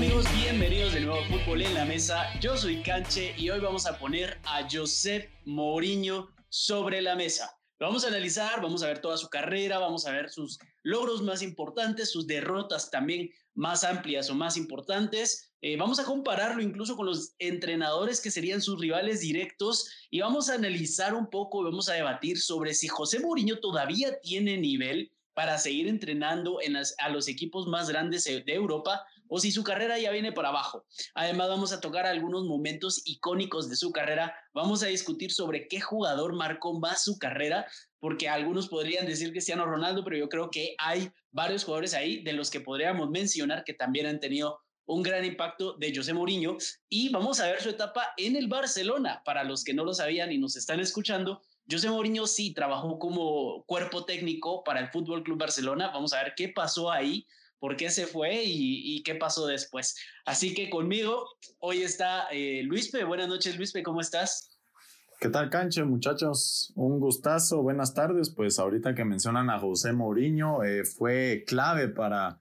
amigos? Bienvenidos de nuevo a Fútbol en la Mesa. Yo soy Canche y hoy vamos a poner a Josep Mourinho sobre la mesa. Lo vamos a analizar, vamos a ver toda su carrera, vamos a ver sus logros más importantes, sus derrotas también más amplias o más importantes. Eh, vamos a compararlo incluso con los entrenadores que serían sus rivales directos y vamos a analizar un poco, vamos a debatir sobre si José Mourinho todavía tiene nivel para seguir entrenando en a los equipos más grandes de Europa o si su carrera ya viene para abajo. Además, vamos a tocar algunos momentos icónicos de su carrera. Vamos a discutir sobre qué jugador marcó más su carrera, porque algunos podrían decir Cristiano Ronaldo, pero yo creo que hay varios jugadores ahí de los que podríamos mencionar que también han tenido un gran impacto de José Mourinho y vamos a ver su etapa en el Barcelona. Para los que no lo sabían y nos están escuchando, José Mourinho sí trabajó como cuerpo técnico para el Fútbol Club Barcelona. Vamos a ver qué pasó ahí por qué se fue y, qué pasó después. Así que conmigo hoy está eh, Luispe. Buenas noches, Luispe, ¿cómo estás? ¿Qué tal, Canche, muchachos? Un gustazo, buenas tardes. Pues ahorita que mencionan a José Mourinho, eh, fue clave para,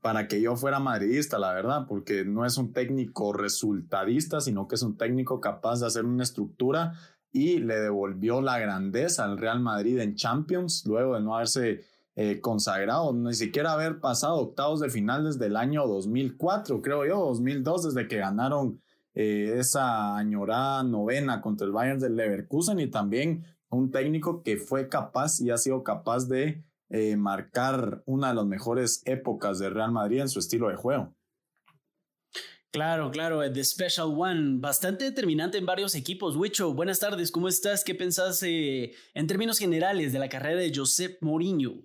para que yo fuera madridista, la verdad, porque no es un técnico resultadista, sino que es un técnico capaz de hacer una estructura y le devolvió la grandeza al Real Madrid en Champions, luego de no haberse eh, consagrado, ni siquiera haber pasado octavos de final desde el año 2004, creo yo, 2002, desde que ganaron eh, esa añorada novena contra el Bayern del Leverkusen y también un técnico que fue capaz y ha sido capaz de eh, marcar una de las mejores épocas de Real Madrid en su estilo de juego. Claro, claro, The Special One, bastante determinante en varios equipos. Wicho, buenas tardes, ¿cómo estás? ¿Qué pensás en términos generales de la carrera de Josep Mourinho?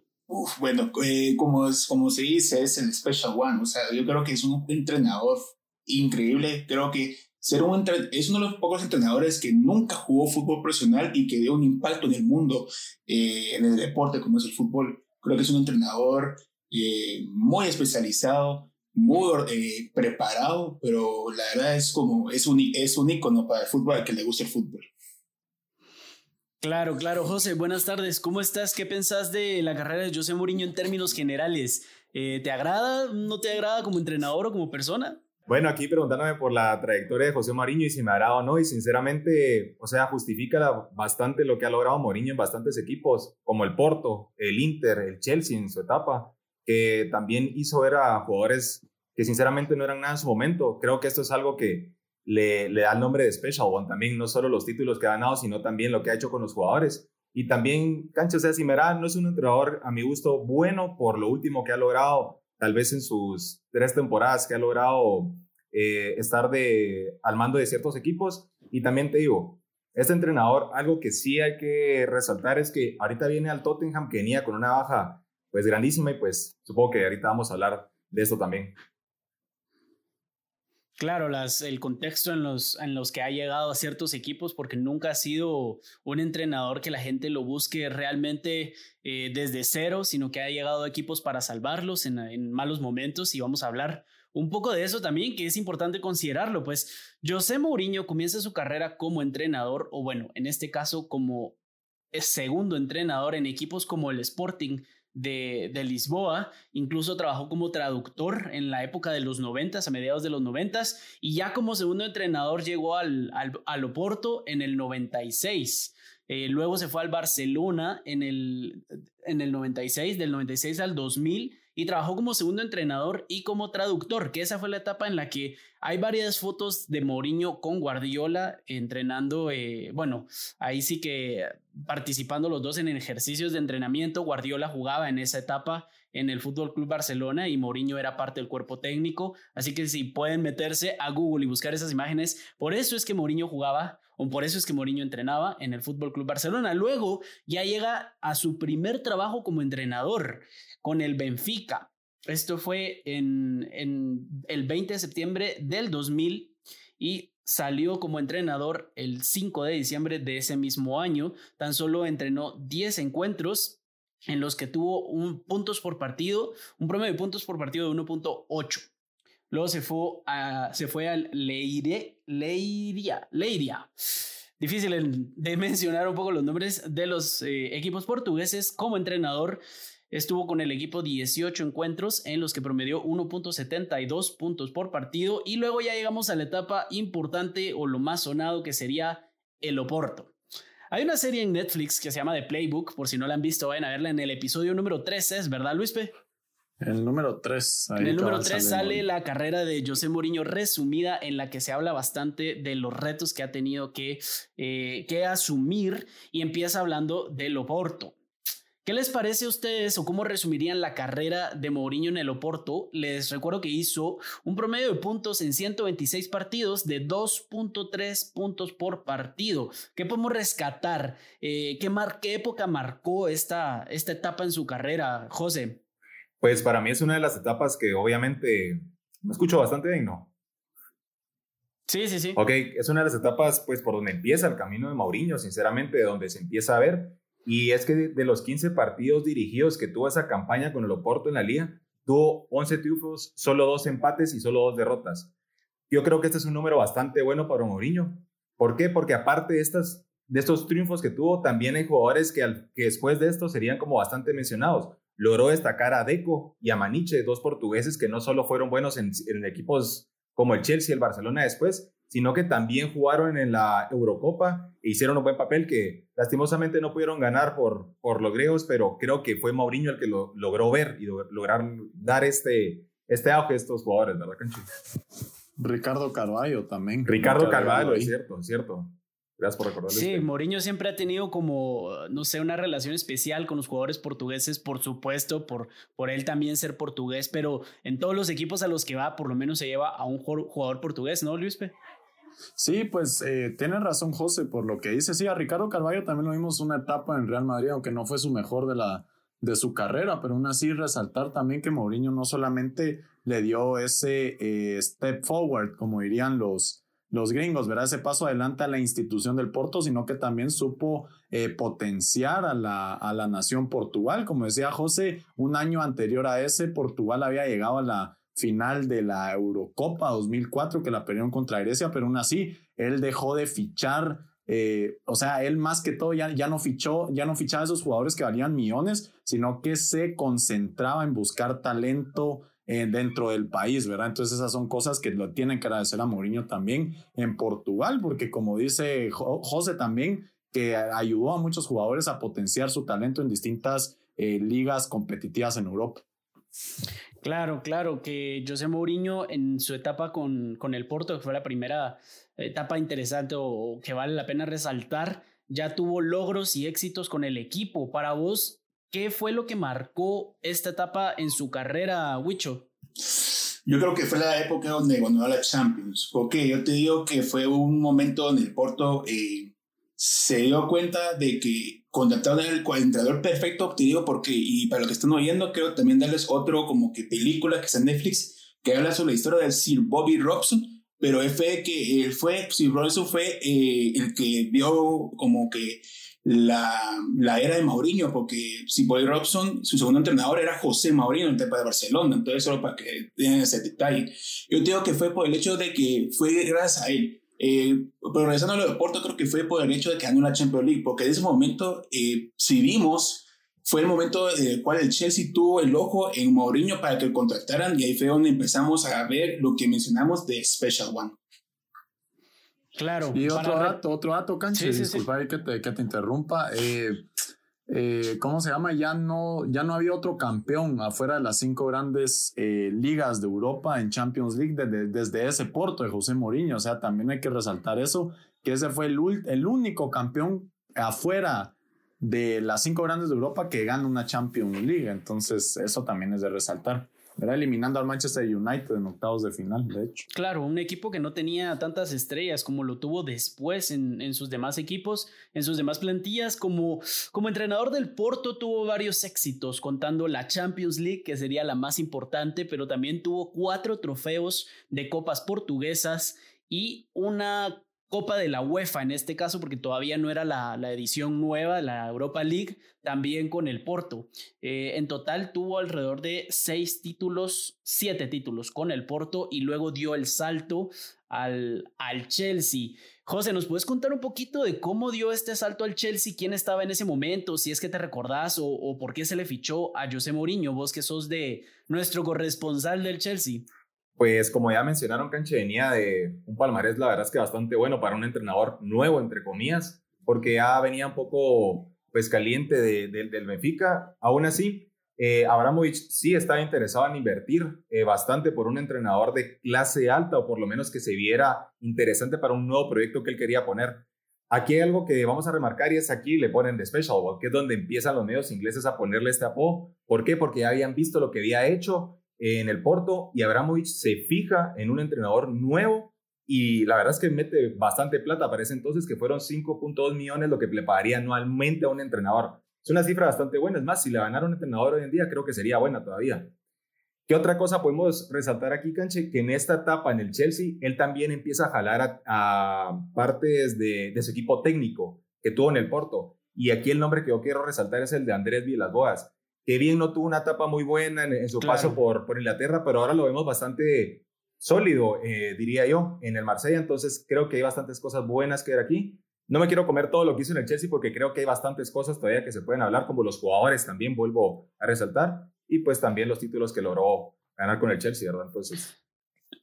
Bueno, eh, como, se dice, es el Special One. O sea, yo creo que es un entrenador increíble. Creo que ser un es uno de los pocos entrenadores que nunca jugó fútbol profesional y que dio un impacto en el mundo, eh, en el deporte como es el fútbol. Creo que es un entrenador eh, muy especializado, muy preparado, pero la verdad es como es un, es un ícono para el fútbol al que le gusta el fútbol. Claro, claro, José, buenas tardes. ¿Cómo estás? ¿Qué pensás de la carrera de José Mourinho en términos generales? Eh, ¿Te agrada? ¿No te agrada como entrenador o como persona? Bueno, aquí preguntándome por la trayectoria de José Mourinho y si me agrada o no, y sinceramente, o sea, justifica bastante lo que ha logrado Mourinho en bastantes equipos, como el Porto, el Inter, el Chelsea en su etapa, que también hizo ver a jugadores que sinceramente no eran nada en su momento. Creo que esto es algo que le, da el nombre de Special One también, no solo los títulos que ha ganado, sino también lo que ha hecho con los jugadores. Y también, Cancho, sea, Simerá no es un entrenador, a mi gusto, bueno por lo último que ha logrado, tal vez en sus tres temporadas que ha logrado eh, estar de, al mando de ciertos equipos. Y también te digo, este entrenador, algo que sí hay que resaltar es que ahorita viene al Tottenham que venía con una baja pues grandísima y pues supongo que ahorita vamos a hablar de esto también. Claro, el contexto en los, en los que ha llegado a ciertos equipos, porque nunca ha sido un entrenador que la gente lo busque realmente eh, desde cero, sino que ha llegado a equipos para salvarlos en, en, malos momentos y vamos a hablar un poco de eso también, que es importante considerarlo, pues José Mourinho comienza su carrera como entrenador, o bueno, en este caso como segundo entrenador en equipos como el Sporting de, Lisboa, incluso trabajó como traductor en la época de los noventas, a mediados de los noventas, y ya como segundo entrenador llegó al, al, Oporto en el 96. Eh, luego se fue al Barcelona en el, en el 96, del 96 al 2000, y trabajó como segundo entrenador y como traductor, que esa fue la etapa en la que hay varias fotos de Mourinho con Guardiola entrenando, eh, bueno, ahí sí que participando los dos en ejercicios de entrenamiento, Guardiola jugaba en esa etapa en el Fútbol Club Barcelona y Mourinho era parte del cuerpo técnico, así que si pueden meterse a Google y buscar esas imágenes, por eso es que Mourinho jugaba o por eso es que Mourinho entrenaba en el Fútbol Club Barcelona. Luego ya llega a su primer trabajo como entrenador con el Benfica. Esto fue en, el 20 de septiembre del 2000 y salió como entrenador el 5 de diciembre de ese mismo año. Tan solo entrenó 10 encuentros en los que tuvo un puntos por partido, un promedio de puntos por partido de 1.8. Luego se fue, a, se fue al Leire, Leiria, Leiria. Difícil de mencionar un poco los nombres de los eh, equipos portugueses como entrenador estuvo con el equipo 18 encuentros en los que promedió 1.72 puntos por partido y luego ya llegamos a la etapa importante o lo más sonado que sería el Oporto. Hay una serie en Netflix que se llama The Playbook, por si no la han visto, vayan a verla en el episodio número 13, ¿es verdad, Luispe? El número 3. En el número 3 sale la carrera de José Mourinho resumida en la que se habla bastante de los retos que ha tenido que, eh, que asumir y empieza hablando del Oporto. ¿Qué les parece a ustedes o cómo resumirían la carrera de Mourinho en el Oporto? Les recuerdo que hizo un promedio de puntos en 126 partidos de 2.3 puntos por partido. ¿Qué podemos rescatar? Eh, ¿qué, ¿Qué época marcó esta, esta etapa en su carrera, José? Pues para mí es una de las etapas que obviamente me escucho bastante bien, ¿no? Sí, sí, sí. Ok, es una de las etapas pues por donde empieza el camino de Mauriño, sinceramente, de donde se empieza a ver. Y es que de, los 15 partidos dirigidos que tuvo esa campaña con el Oporto en la liga, tuvo 11 triunfos, solo dos empates y solo dos derrotas. Yo creo que este es un número bastante bueno para Mourinho. ¿Por qué? Porque aparte de, estas, de estos triunfos que tuvo, también hay jugadores que, que después de esto serían como bastante mencionados logró destacar a Deco y a Maniche, dos portugueses que no solo fueron buenos en, equipos como el Chelsea y el Barcelona después, sino que también jugaron en la Eurocopa e hicieron un buen papel que lastimosamente no pudieron ganar por, por los griegos, pero creo que fue Mauriño el que lo logró ver y lograr dar este, este auge a estos jugadores, ¿verdad, Canchi? Ricardo Carvalho también. Ricardo Carvalho, es cierto, es cierto. Gracias por recordarlo. Sí, Mourinho siempre ha tenido como, no sé, una relación especial con los jugadores portugueses, por supuesto, por, por él también ser portugués, pero en todos los equipos a los que va, por lo menos se lleva a un jugador portugués, ¿no, Luispe? Sí, pues eh, tiene razón José por lo que dice. Sí, a Ricardo Carvalho también lo vimos una etapa en Real Madrid, aunque no fue su mejor de, la, de su carrera, pero aún así resaltar también que Mourinho no solamente le dio ese eh, step forward, como dirían los, los gringos, ¿verdad? Ese paso adelante a la institución del Porto, sino que también supo eh, potenciar a la, a la nación Portugal. Como decía José, un año anterior a ese, Portugal había llegado a la final de la Eurocopa 2004, que la perdieron contra Grecia, pero aún así, él dejó de fichar. Eh, o sea, él más que todo ya, ya no fichó, ya no fichaba a esos jugadores que valían millones, sino que se concentraba en buscar talento eh, dentro del país, ¿verdad? Entonces esas son cosas que lo tienen que agradecer a Mourinho también en Portugal, porque como dice José también, que ayudó a muchos jugadores a potenciar su talento en distintas eh, ligas competitivas en Europa. Claro, claro, que José Mourinho en su etapa con, con el Porto, que fue la primera etapa interesante o que vale la pena resaltar, ya tuvo logros y éxitos con el equipo. Para vos, ¿Qué fue lo que marcó esta etapa en su carrera, Wicho? Yo creo que fue la época donde ganó la Champions. Porque yo te digo que fue un momento donde el Porto eh, se dio cuenta de que contrataron al entrenador perfecto, te digo porque, y para los que están oyendo, quiero también darles otro como que película que está en Netflix, que habla sobre la historia del Sir Bobby Robson, pero fue que él fue, Sir Robson fue eh, el que vio como que la, la era de Mourinho, porque si Boy Robson, su segundo entrenador era José Mourinho, en Tepa de Barcelona, entonces solo para que tengan ese detalle. Yo digo que fue por el hecho de que fue gracias a él. Eh, pero regresando a lo de Porto, creo que fue por el hecho de que ganó la Champions League, porque en ese momento, eh, si vimos, fue el momento en el cual el Chelsea tuvo el ojo en Mourinho para que lo contrataran y ahí fue donde empezamos a ver lo que mencionamos de Special One. Claro. Y otro dato, otro dato, Canche, disculpa Que, te, que te interrumpa. Eh, eh, ¿Cómo se llama? Ya no, ya no había otro campeón afuera de las cinco grandes eh, ligas de Europa en Champions League desde, ese Porto de José Mourinho. O sea, también hay que resaltar eso, que ese fue el, el único campeón afuera de las cinco grandes de Europa que gana una Champions League. Entonces, eso también es de resaltar. Era eliminando al Manchester United en octavos de final, de hecho. Claro, un equipo que no tenía tantas estrellas como lo tuvo después en, en sus demás equipos, en sus demás plantillas. Como, como entrenador del Porto tuvo varios éxitos, contando la Champions League, que sería la más importante, pero también tuvo cuatro trofeos de copas portuguesas y una Copa de la UEFA en este caso, porque todavía no era la, edición nueva, la Europa League, también con el Porto. Eh, en total tuvo alrededor de seis títulos, siete títulos con el Porto y luego dio el salto al, al Chelsea. José, ¿nos puedes contar un poquito de cómo dio este salto al Chelsea? ¿Quién estaba en ese momento? Si es que te recordás o, o por qué se le fichó a José Mourinho, vos que sos de nuestro corresponsal del Chelsea. Pues como ya mencionaron, Canche venía de un palmarés, la verdad es que bastante bueno para un entrenador nuevo, entre comillas, porque ya venía un poco pues caliente de, del Benfica. Aún así, eh, Abramovich sí estaba interesado en invertir eh, bastante por un entrenador de clase alta o por lo menos que se viera interesante para un nuevo proyecto que él quería poner. Aquí hay algo que vamos a remarcar y es aquí le ponen The Special que es donde empiezan los medios ingleses a ponerle este apodo. ¿Por qué? Porque ya habían visto lo que había hecho en el Porto y Abramovich se fija en un entrenador nuevo y la verdad es que mete bastante plata. Parece entonces que fueron 5.2 millones lo que le pagaría anualmente a un entrenador. Es una cifra bastante buena. Es más, si le ganara un entrenador hoy en día, creo que sería buena todavía. ¿Qué otra cosa podemos resaltar aquí, Canche? Que en esta etapa en el Chelsea, él también empieza a jalar a, partes de, de, su equipo técnico que tuvo en el Porto. Y aquí el nombre que yo quiero resaltar es el de Andrés Villas-Boas que bien no tuvo una etapa muy buena en, su paso por, por Inglaterra, pero ahora lo vemos bastante sólido, eh, diría yo, en el Marsella. Entonces creo que hay bastantes cosas buenas que ver aquí. No me quiero comer todo lo que hizo en el Chelsea porque creo que hay bastantes cosas todavía que se pueden hablar, como los jugadores también, vuelvo a resaltar, y pues también los títulos que logró ganar con el Chelsea, ¿verdad? Entonces...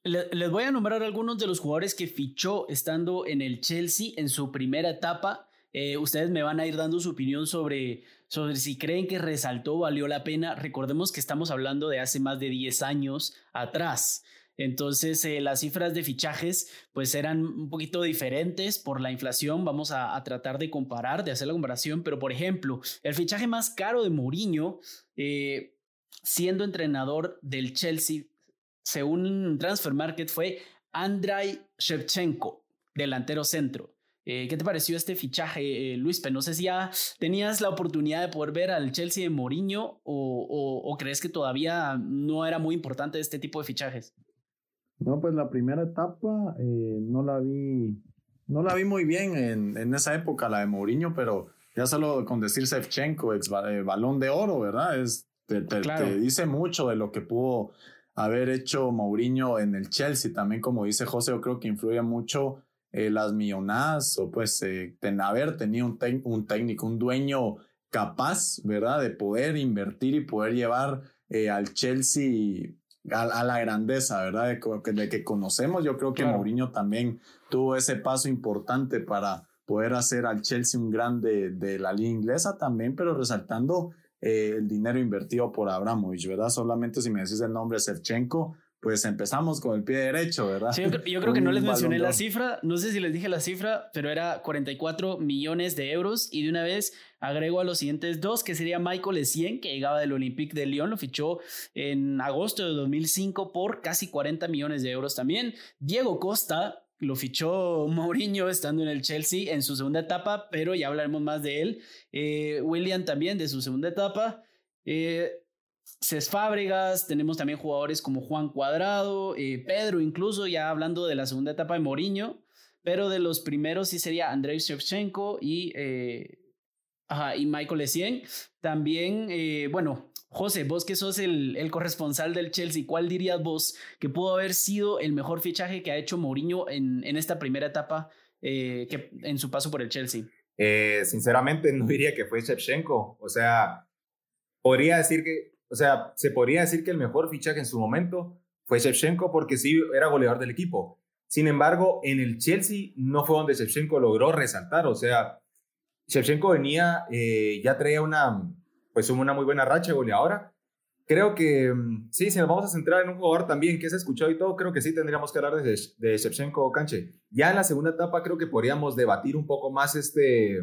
Les voy a nombrar algunos de los jugadores que fichó estando en el Chelsea en su primera etapa. Eh, ustedes me van a ir dando su opinión sobre, sobre si creen que resaltó, valió la pena. Recordemos que estamos hablando de hace más de 10 años atrás. Entonces, eh, las cifras de fichajes pues eran un poquito diferentes por la inflación. Vamos a, tratar de comparar, de hacer la comparación. Pero, por ejemplo, el fichaje más caro de Mourinho, eh, siendo entrenador del Chelsea, según Transfer Market, fue Andrei Shevchenko, delantero centro. Eh, ¿Qué te pareció este fichaje, eh, Luis? No sé si ya tenías la oportunidad de poder ver al Chelsea de Mourinho o, crees que todavía no era muy importante este tipo de fichajes. No, pues la primera etapa eh, no la vi, no la vi muy bien en, en, esa época, la de Mourinho, pero ya solo con decir Shevchenko, ex balón de oro, ¿verdad? Es, te, te dice mucho de lo que pudo haber hecho Mourinho en el Chelsea. También, como dice José, yo creo que influye mucho eh, las millonadas o pues eh, haber tenido un, un, técnico, un dueño capaz, ¿verdad? De poder invertir y poder llevar eh, al Chelsea a, la grandeza, ¿verdad? De, que conocemos. Yo creo que Mourinho también tuvo ese paso importante para poder hacer al Chelsea un grande de la liga inglesa también, pero resaltando el dinero invertido por Abramovich, ¿verdad? Solamente si me decís el nombre Shevchenko, pues empezamos con el pie derecho, ¿verdad? Sí, yo, creo que no les mencioné la cifra, no sé si les dije la cifra, pero era 44 millones de euros y de una vez agrego a los siguientes dos, que sería Michael Essien, que llegaba del Olympique de Lyon, lo fichó en agosto de 2005 por casi 40 millones de euros también. Diego Costa, lo fichó Mourinho estando en el Chelsea en su segunda etapa, pero ya hablaremos más de él. Eh, William también de su segunda etapa. Eh, Cés Fábregas, tenemos también jugadores como Juan Cuadrado, eh, Pedro, incluso ya hablando de la segunda etapa de Mourinho, pero de los primeros sí sería Andrei Shevchenko y, eh, y Michael Essien. También, eh, bueno, José, vos que sos el, el, corresponsal del Chelsea, ¿cuál dirías vos que pudo haber sido el mejor fichaje que ha hecho Mourinho en, en esta primera etapa que, en su paso por el Chelsea? sinceramente, no diría que fue Shevchenko. O sea, podría decir que o sea, se podría decir que el mejor fichaje en su momento fue Shevchenko porque sí era goleador del equipo. Sin embargo, en el Chelsea no fue donde Shevchenko logró resaltar. O sea, Shevchenko venía, eh, ya traía una, pues una muy buena racha goleadora. Creo que mm, sí, si nos vamos a centrar en un jugador también que se escuchado y todo, creo que sí tendríamos que hablar de, de Shevchenko Canche. Ya en la segunda etapa creo que podríamos debatir un poco más este,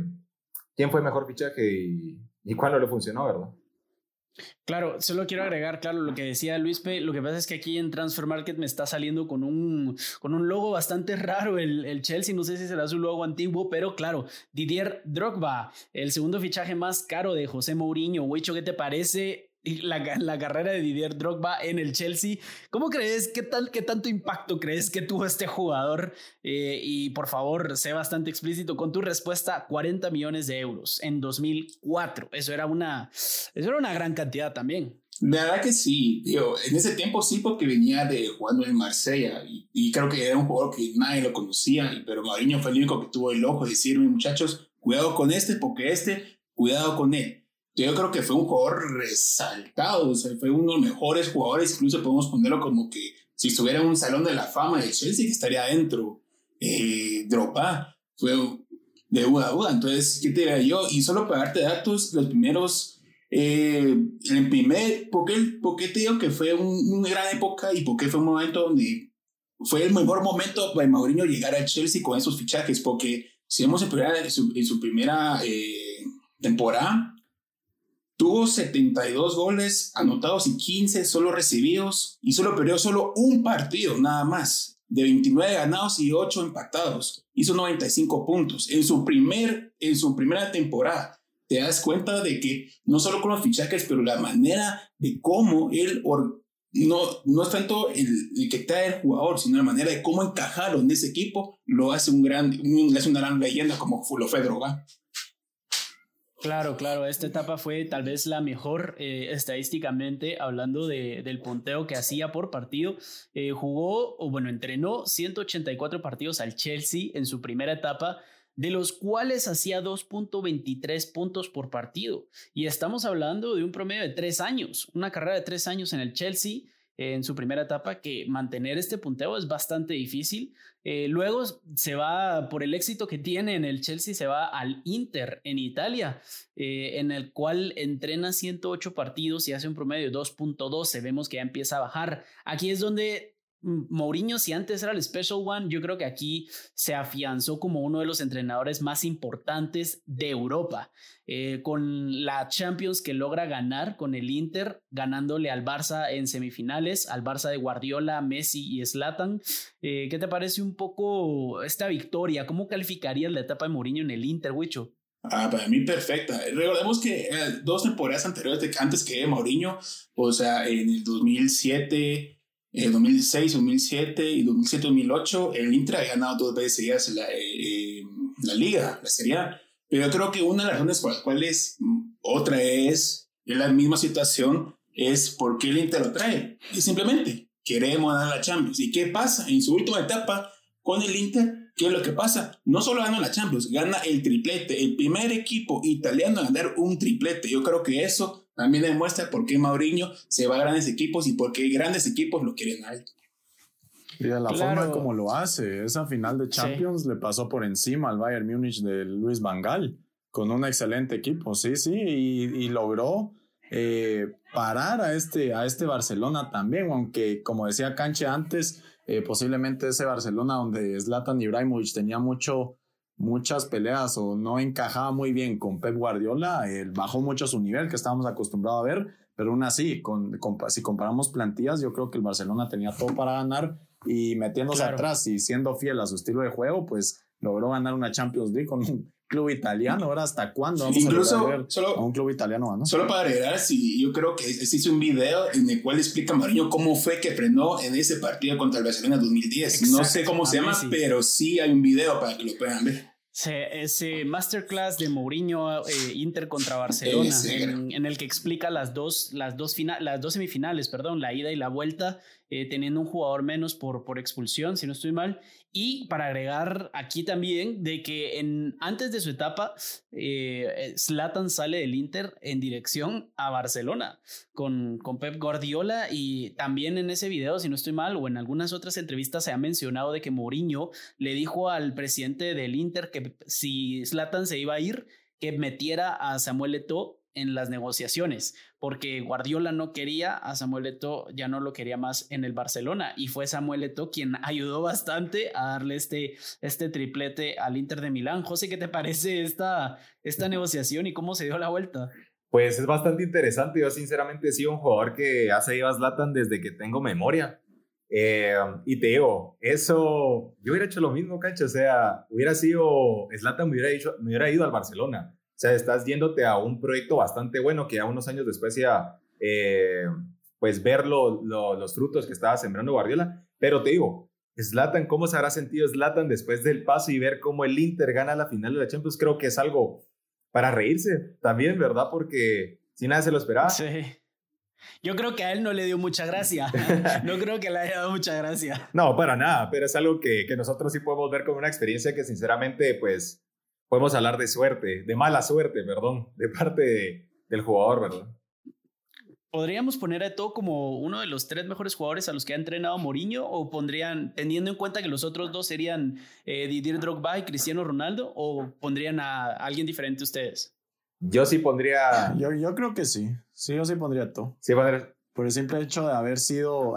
quién fue el mejor fichaje y, y cuándo le funcionó, ¿verdad? Claro, solo quiero agregar, claro, lo que decía Luis P. Lo que pasa es que aquí en Transfer Market me está saliendo con un, con un logo bastante raro el, el Chelsea. No sé si será su logo antiguo, pero claro, Didier Drogba, el segundo fichaje más caro de José Mourinho. Wicho, ¿qué te parece la, la, carrera de Didier Drogba en el Chelsea. ¿Cómo crees? ¿Qué, tal, qué tanto impacto crees que tuvo este jugador? Eh, y por favor, sé bastante explícito con tu respuesta. 40 millones de euros en 2004. Eso era una, eso era una gran cantidad también. La verdad que sí, digo, en ese tiempo sí porque venía de jugando en Marsella y, creo que era un jugador que nadie lo conocía, pero Mauriño fue el único que tuvo el ojo de decirme, muchachos, cuidado con este porque este, cuidado con él yo creo que fue un jugador resaltado, o sea, fue uno de los mejores jugadores, incluso podemos ponerlo como que si estuviera en un salón de la fama del Chelsea, que estaría adentro. Eh, Dropa fue de duda a duda, entonces, ¿qué te diría yo? Y solo para darte datos, los primeros, eh, el primer, ¿por qué, te digo que fue una gran época y por qué fue un momento donde fue el mejor momento para Mourinho llegar al Chelsea con esos fichajes? Porque si vemos en, en, su, en su primera eh, temporada, Tuvo 72 goles anotados y 15 solo recibidos y solo perdió solo un partido nada más, de 29 ganados y 8 empatados. Hizo 95 puntos en su, primer, en su primera temporada. Te das cuenta de que no solo con los fichajes, pero la manera de cómo él no, no es tanto el, que trae el jugador, sino la manera de cómo encajarlo en ese equipo, lo hace un gran, hace una gran leyenda como lo fue Droga. Claro, claro, esta etapa fue tal vez la mejor eh, estadísticamente hablando de, del punteo que hacía por partido. Eh, jugó, o bueno, entrenó 184 partidos al Chelsea en su primera etapa, de los cuales hacía 2.23 puntos por partido. Y estamos hablando de un promedio de tres años, una carrera de tres años en el Chelsea en su primera etapa que mantener este punteo es bastante difícil. Eh, luego se va, por el éxito que tiene en el Chelsea, se va al Inter en Italia, eh, en el cual entrena 108 partidos y hace un promedio de 2.12. Vemos que ya empieza a bajar. Aquí es donde Mourinho, si antes era el Special One, yo creo que aquí se afianzó como uno de los entrenadores más importantes de Europa, eh, con la Champions que logra ganar con el Inter, ganándole al Barça en semifinales, al Barça de Guardiola, Messi y Zlatan. Eh, ¿Qué te parece un poco esta victoria? ¿Cómo calificarías la etapa de Mourinho en el Inter, Wicho? Ah, para mí perfecta. Recordemos que eh, dos temporadas anteriores, de, antes que Mourinho, o sea, en el 2007 en 2006, 2007 y 2007-2008, el Inter ha ganado dos veces seguidas la, eh, la liga, la Serie A. Pero yo creo que una de las razones por las cuales mm, otra es, en la misma situación, es porque el Inter lo trae. Y simplemente queremos ganar la Champions. ¿Y qué pasa? En su última etapa con el Inter, ¿qué es lo que pasa? No solo gana la Champions, gana el triplete. El primer equipo italiano a ganar un triplete. Yo creo que eso también demuestra por qué Mauriño se va a grandes equipos y por qué grandes equipos lo quieren a él. Y de la forma como lo hace, esa final de Champions le pasó por encima al Bayern Múnich de Luis Van Gaal, con un excelente equipo, sí, sí, y, logró eh, parar a este, a este Barcelona también, aunque como decía Canche antes, eh, posiblemente ese Barcelona donde Zlatan Ibrahimovic tenía mucho muchas peleas o no encajaba muy bien con Pep Guardiola, él bajó mucho su nivel que estábamos acostumbrados a ver, pero aún así, con, si comparamos plantillas, yo creo que el Barcelona tenía todo para ganar y metiéndose atrás y siendo fiel a su estilo de juego, pues logró ganar una Champions League con un club italiano. Ahora, ¿hasta cuándo vamos Incluso, a, solo, a un club italiano? ¿no? Solo para agregar, si yo creo que se hizo un video en el cual explica Mariño cómo fue que frenó en ese partido contra el Barcelona 2010. no sé cómo se llama, pero sí hay un video para que lo puedan ver. Ese masterclass de Mourinho eh, Inter contra Barcelona, en, el que explica las dos, las dos, las dos semifinales, perdón, la ida y la vuelta, eh, teniendo un jugador menos por, por expulsión, si no estoy mal, y para agregar aquí también de que antes de su etapa, eh, Zlatan sale del Inter en dirección a Barcelona con, con Pep Guardiola. Y también en ese video, si no estoy mal, o en algunas otras entrevistas se ha mencionado de que Mourinho le dijo al presidente del Inter que si Zlatan se iba a ir, que metiera a Samuel Eto'o en las negociaciones, porque Guardiola no quería a Samuel Eto'o, ya no lo quería más en el Barcelona y fue Samuel Eto'o quien ayudó bastante a darle este, este triplete al Inter de Milán. José, ¿qué te parece esta, esta negociación y cómo se dio la vuelta? Pues es bastante interesante. Yo sinceramente he sido un jugador que ha seguido a Zlatan desde que tengo memoria. Eh, y te digo, eso, yo hubiera hecho lo mismo, cacho. O sea, hubiera sido, Zlatan me hubiera, dicho, me hubiera ido al Barcelona. O sea, estás yéndote a un proyecto bastante bueno que a unos años después iba, eh, pues ver los frutos que estaba sembrando Guardiola. Pero te digo, Zlatan, ¿cómo se habrá sentido Zlatan después del paso y ver cómo el Inter gana la final de la Champions? Creo que es algo para reírse también, ¿verdad? Porque si nadie se lo esperaba. Sí. Yo creo que a él no le dio mucha gracia. No creo que le haya dado mucha gracia. No, para nada, pero es algo que, que nosotros sí podemos ver como una experiencia que sinceramente, pues, podemos hablar de suerte, de mala suerte, perdón, de parte del jugador, ¿verdad? ¿Podríamos poner a todo como uno de los tres mejores jugadores a los que ha entrenado Mourinho? ¿O pondrían, teniendo en cuenta que los otros dos serían eh, Didier Drogba y Cristiano Ronaldo? ¿O pondrían a alguien diferente ustedes? Yo sí pondría. Yo, yo creo que sí. Sí, yo sí pondría todo. Sí, pondría. Por el simple hecho de haber sido.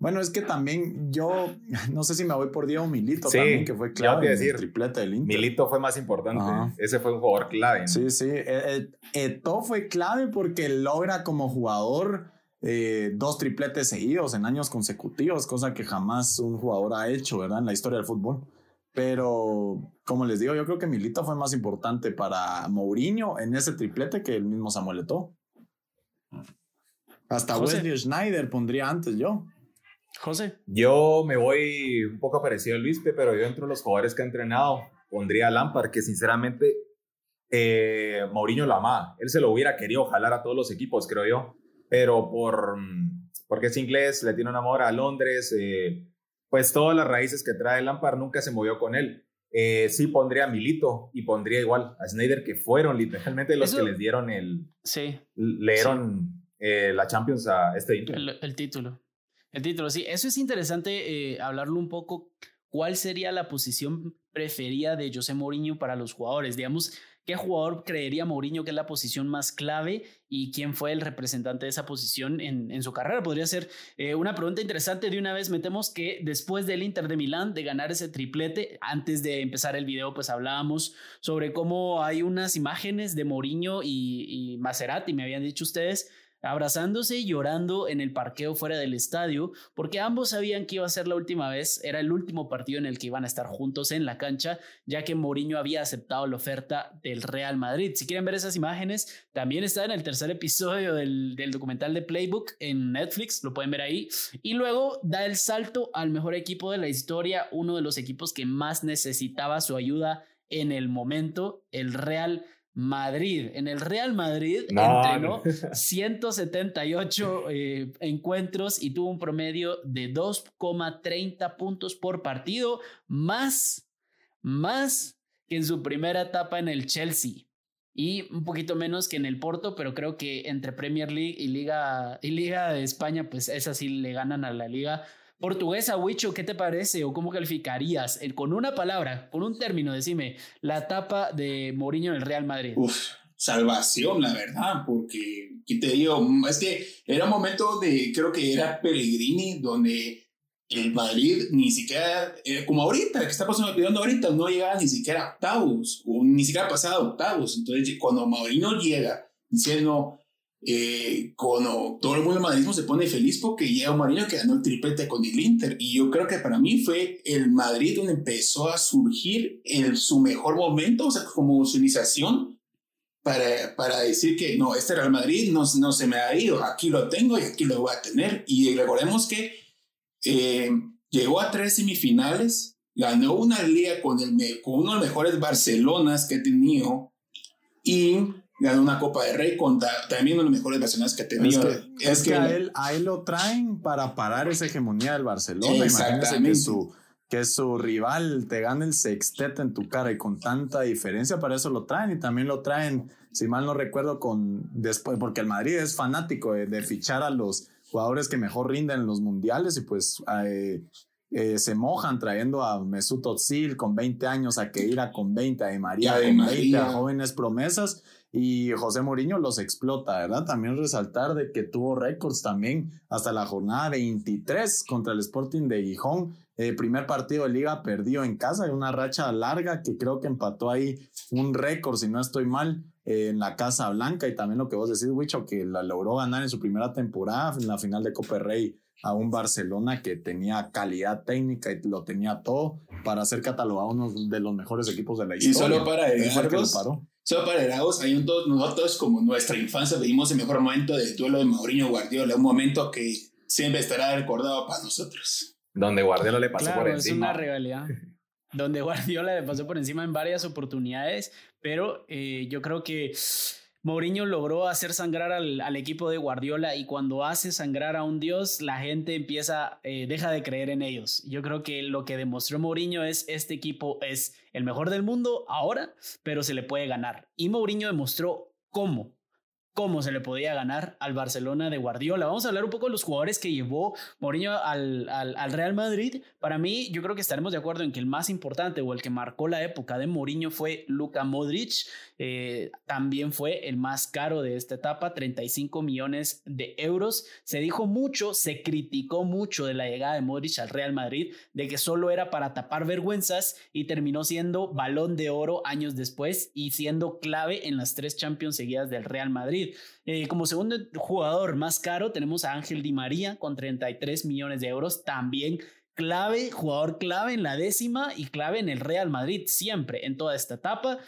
Bueno, es que también yo no sé si me voy por Diego Milito también, que fue clave en decir, el triplete del Inter. Milito fue más importante. Ese fue un jugador clave. Sí, sí. E, e, Eto fue clave porque logra como jugador eh, dos tripletes seguidos en años consecutivos, cosa que jamás un jugador ha hecho, ¿verdad? En la historia del fútbol. Pero, como les digo, yo creo que Milito fue más importante para Mourinho en ese triplete que el mismo Samuel Eto'o. Hasta Wesley Schneider pondría antes yo. José. Yo me voy un poco parecido a Luis, pero yo entre los jugadores que ha entrenado pondría a Lampard, que sinceramente eh, Mourinho lo amaba. Él se lo hubiera querido jalar a todos los equipos, creo yo. Pero por, porque es inglés, le tiene un amor a Londres, eh, pues todas las raíces que trae Lampard nunca se movió con él. Eh, sí pondría a Milito y pondría igual a Snyder, que fueron literalmente los que les dieron el... Sí. Le dieron la Champions a este el título. El título, sí. Eso es interesante eh, hablarlo un poco. ¿Cuál sería la posición preferida de José Mourinho para los jugadores? Digamos, ¿qué jugador creería Mourinho que es la posición más clave y quién fue el representante de esa posición en, en su carrera? Podría ser eh, una pregunta interesante. De una vez metemos que después del Inter de Milán, de ganar ese triplete, antes de empezar el video, pues hablábamos sobre cómo hay unas imágenes de Mourinho y, y Maserati, me habían dicho ustedes, abrazándose y llorando en el parqueo fuera del estadio, porque ambos sabían que iba a ser la última vez, era el último partido en el que iban a estar juntos en la cancha, ya que Mourinho había aceptado la oferta del Real Madrid. Si quieren ver esas imágenes, también está en el tercer episodio del, del documental de Playbook en Netflix, lo pueden ver ahí. Y luego da el salto al mejor equipo de la historia, uno de los equipos que más necesitaba su ayuda en el momento, el Real Madrid. En el Real Madrid entrenó 178 eh, encuentros y tuvo un promedio de 2,30 puntos por partido, más, más que en su primera etapa en el Chelsea. Y un poquito menos que en el Porto, pero creo que entre Premier League y Liga, y Liga de España, pues esas sí le ganan a la Liga portuguesa, Wicho, ¿qué te parece o cómo calificarías con una palabra, con un término, decime, la etapa de Mourinho en el Real Madrid? Uf, salvación, la verdad, porque, ¿qué te digo? Es que era un momento de, creo que era Pellegrini, donde el Madrid ni siquiera, eh, como ahorita, que está pasando ahorita, no llegaba ni siquiera a octavos, o ni siquiera pasaba a octavos. Entonces, cuando Mourinho llega diciendo, eh, cuando todo el mundo del madridismo se pone feliz porque llega Mourinho que ganó el triplete con el Inter. Y yo creo que para mí fue el Madrid donde empezó a surgir en su mejor momento, o sea, como su para, para decir que no, este Real Madrid no, no se me ha ido, aquí lo tengo y aquí lo voy a tener. Y recordemos que eh, llegó a tres semifinales, ganó una liga con, el, con uno de los mejores Barcelonas que ha tenido y ganó una Copa de Rey contra también uno de los mejores Barcelonas que ha tenido. Es que, a, él, a él lo traen para parar esa hegemonía del Barcelona. Imagínese que su, que su rival te gane el sextete en tu cara y con tanta diferencia, para eso lo traen y también lo traen, si mal no recuerdo, con después, porque el Madrid es fanático de, fichar a los jugadores que mejor rinden en los mundiales y pues eh, eh, se mojan trayendo a Mesut Özil con 20 años, a Keira con 20, a María con 20, a jóvenes promesas y José Mourinho los explota, ¿verdad? También resaltar de que tuvo récords también hasta la jornada 23 contra el Sporting de Gijón. El primer partido de liga perdió en casa, y una racha larga que creo que empató ahí un récord, si no estoy mal, en la Casa Blanca y también lo que vos decís, Wicho, que la logró ganar en su primera temporada en la final de Copa Rey a un Barcelona que tenía calidad técnica y lo tenía todo para ser catalogado uno de los mejores equipos de la historia. Y solo para Solo para Lagos, hay un, todos nosotros, como nuestra infancia, vivimos el mejor momento del duelo de Mourinho Guardiola, un momento que siempre estará recordado para nosotros. Donde Guardiola le pasó por encima. Es una realidad. Donde Guardiola le pasó por encima en varias oportunidades, pero eh, yo creo que Mourinho logró hacer sangrar al, equipo de Guardiola y cuando hace sangrar a un dios, la gente empieza, eh, deja de creer en ellos. Yo creo que lo que demostró Mourinho es este equipo es el mejor del mundo ahora, pero se le puede ganar. Y Mourinho demostró cómo cómo se le podía ganar al Barcelona de Guardiola. Vamos a hablar un poco de los jugadores que llevó Mourinho al, al, Real Madrid. Para mí, yo creo que estaremos de acuerdo en que el más importante o el que marcó la época de Mourinho fue Luka Modric. Eh, también fue el más caro de esta etapa, 35 millones de euros. Se dijo mucho, se criticó mucho de la llegada de Modric al Real Madrid, de que solo era para tapar vergüenzas y terminó siendo balón de oro años después y siendo clave en las tres Champions seguidas del Real Madrid. Eh, como segundo jugador más caro tenemos a Ángel Di María con 33 millones de euros, también clave, jugador clave en la décima y clave en el Real Madrid siempre en toda esta etapa.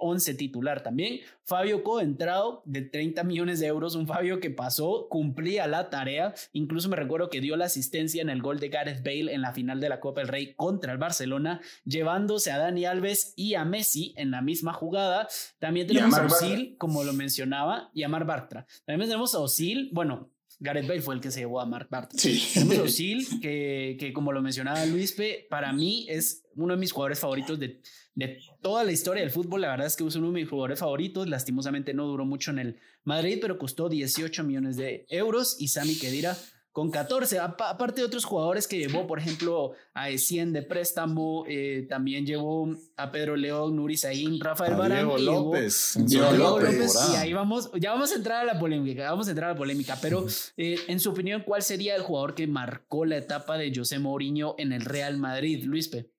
11 eh, titular también. Fabio entrado de 30 millones de euros, un Fabio que pasó, cumplía la tarea. Incluso me recuerdo que dio la asistencia en el gol de Gareth Bale en la final de la Copa del Rey contra el Barcelona, llevándose a Dani Alves y a Messi en la misma jugada. También tenemos a, Osil, como lo mencionaba, y a Mar Bartra. También tenemos a Osil, bueno, Gareth Bale fue el que se llevó a Mark Bartra. Sí. Tenemos a que, que como lo mencionaba Luis P, para mí es uno de mis jugadores favoritos de, de toda la historia del fútbol. La verdad es que es uno de mis jugadores favoritos. Lastimosamente no duró mucho en el Madrid, pero costó 18 millones de euros. Y Sami Kedira con 14, aparte de otros jugadores que llevó, por ejemplo, a Essien de préstamo, eh, también llevó a Pedro León, Nuri Saín, Rafael Barán. Diego López. Diego López. Y ahí vamos, ya vamos a entrar a la polémica, vamos a entrar a la polémica, pero eh, en su opinión, ¿cuál sería el jugador que marcó la etapa de José Mourinho en el Real Madrid, Luispe?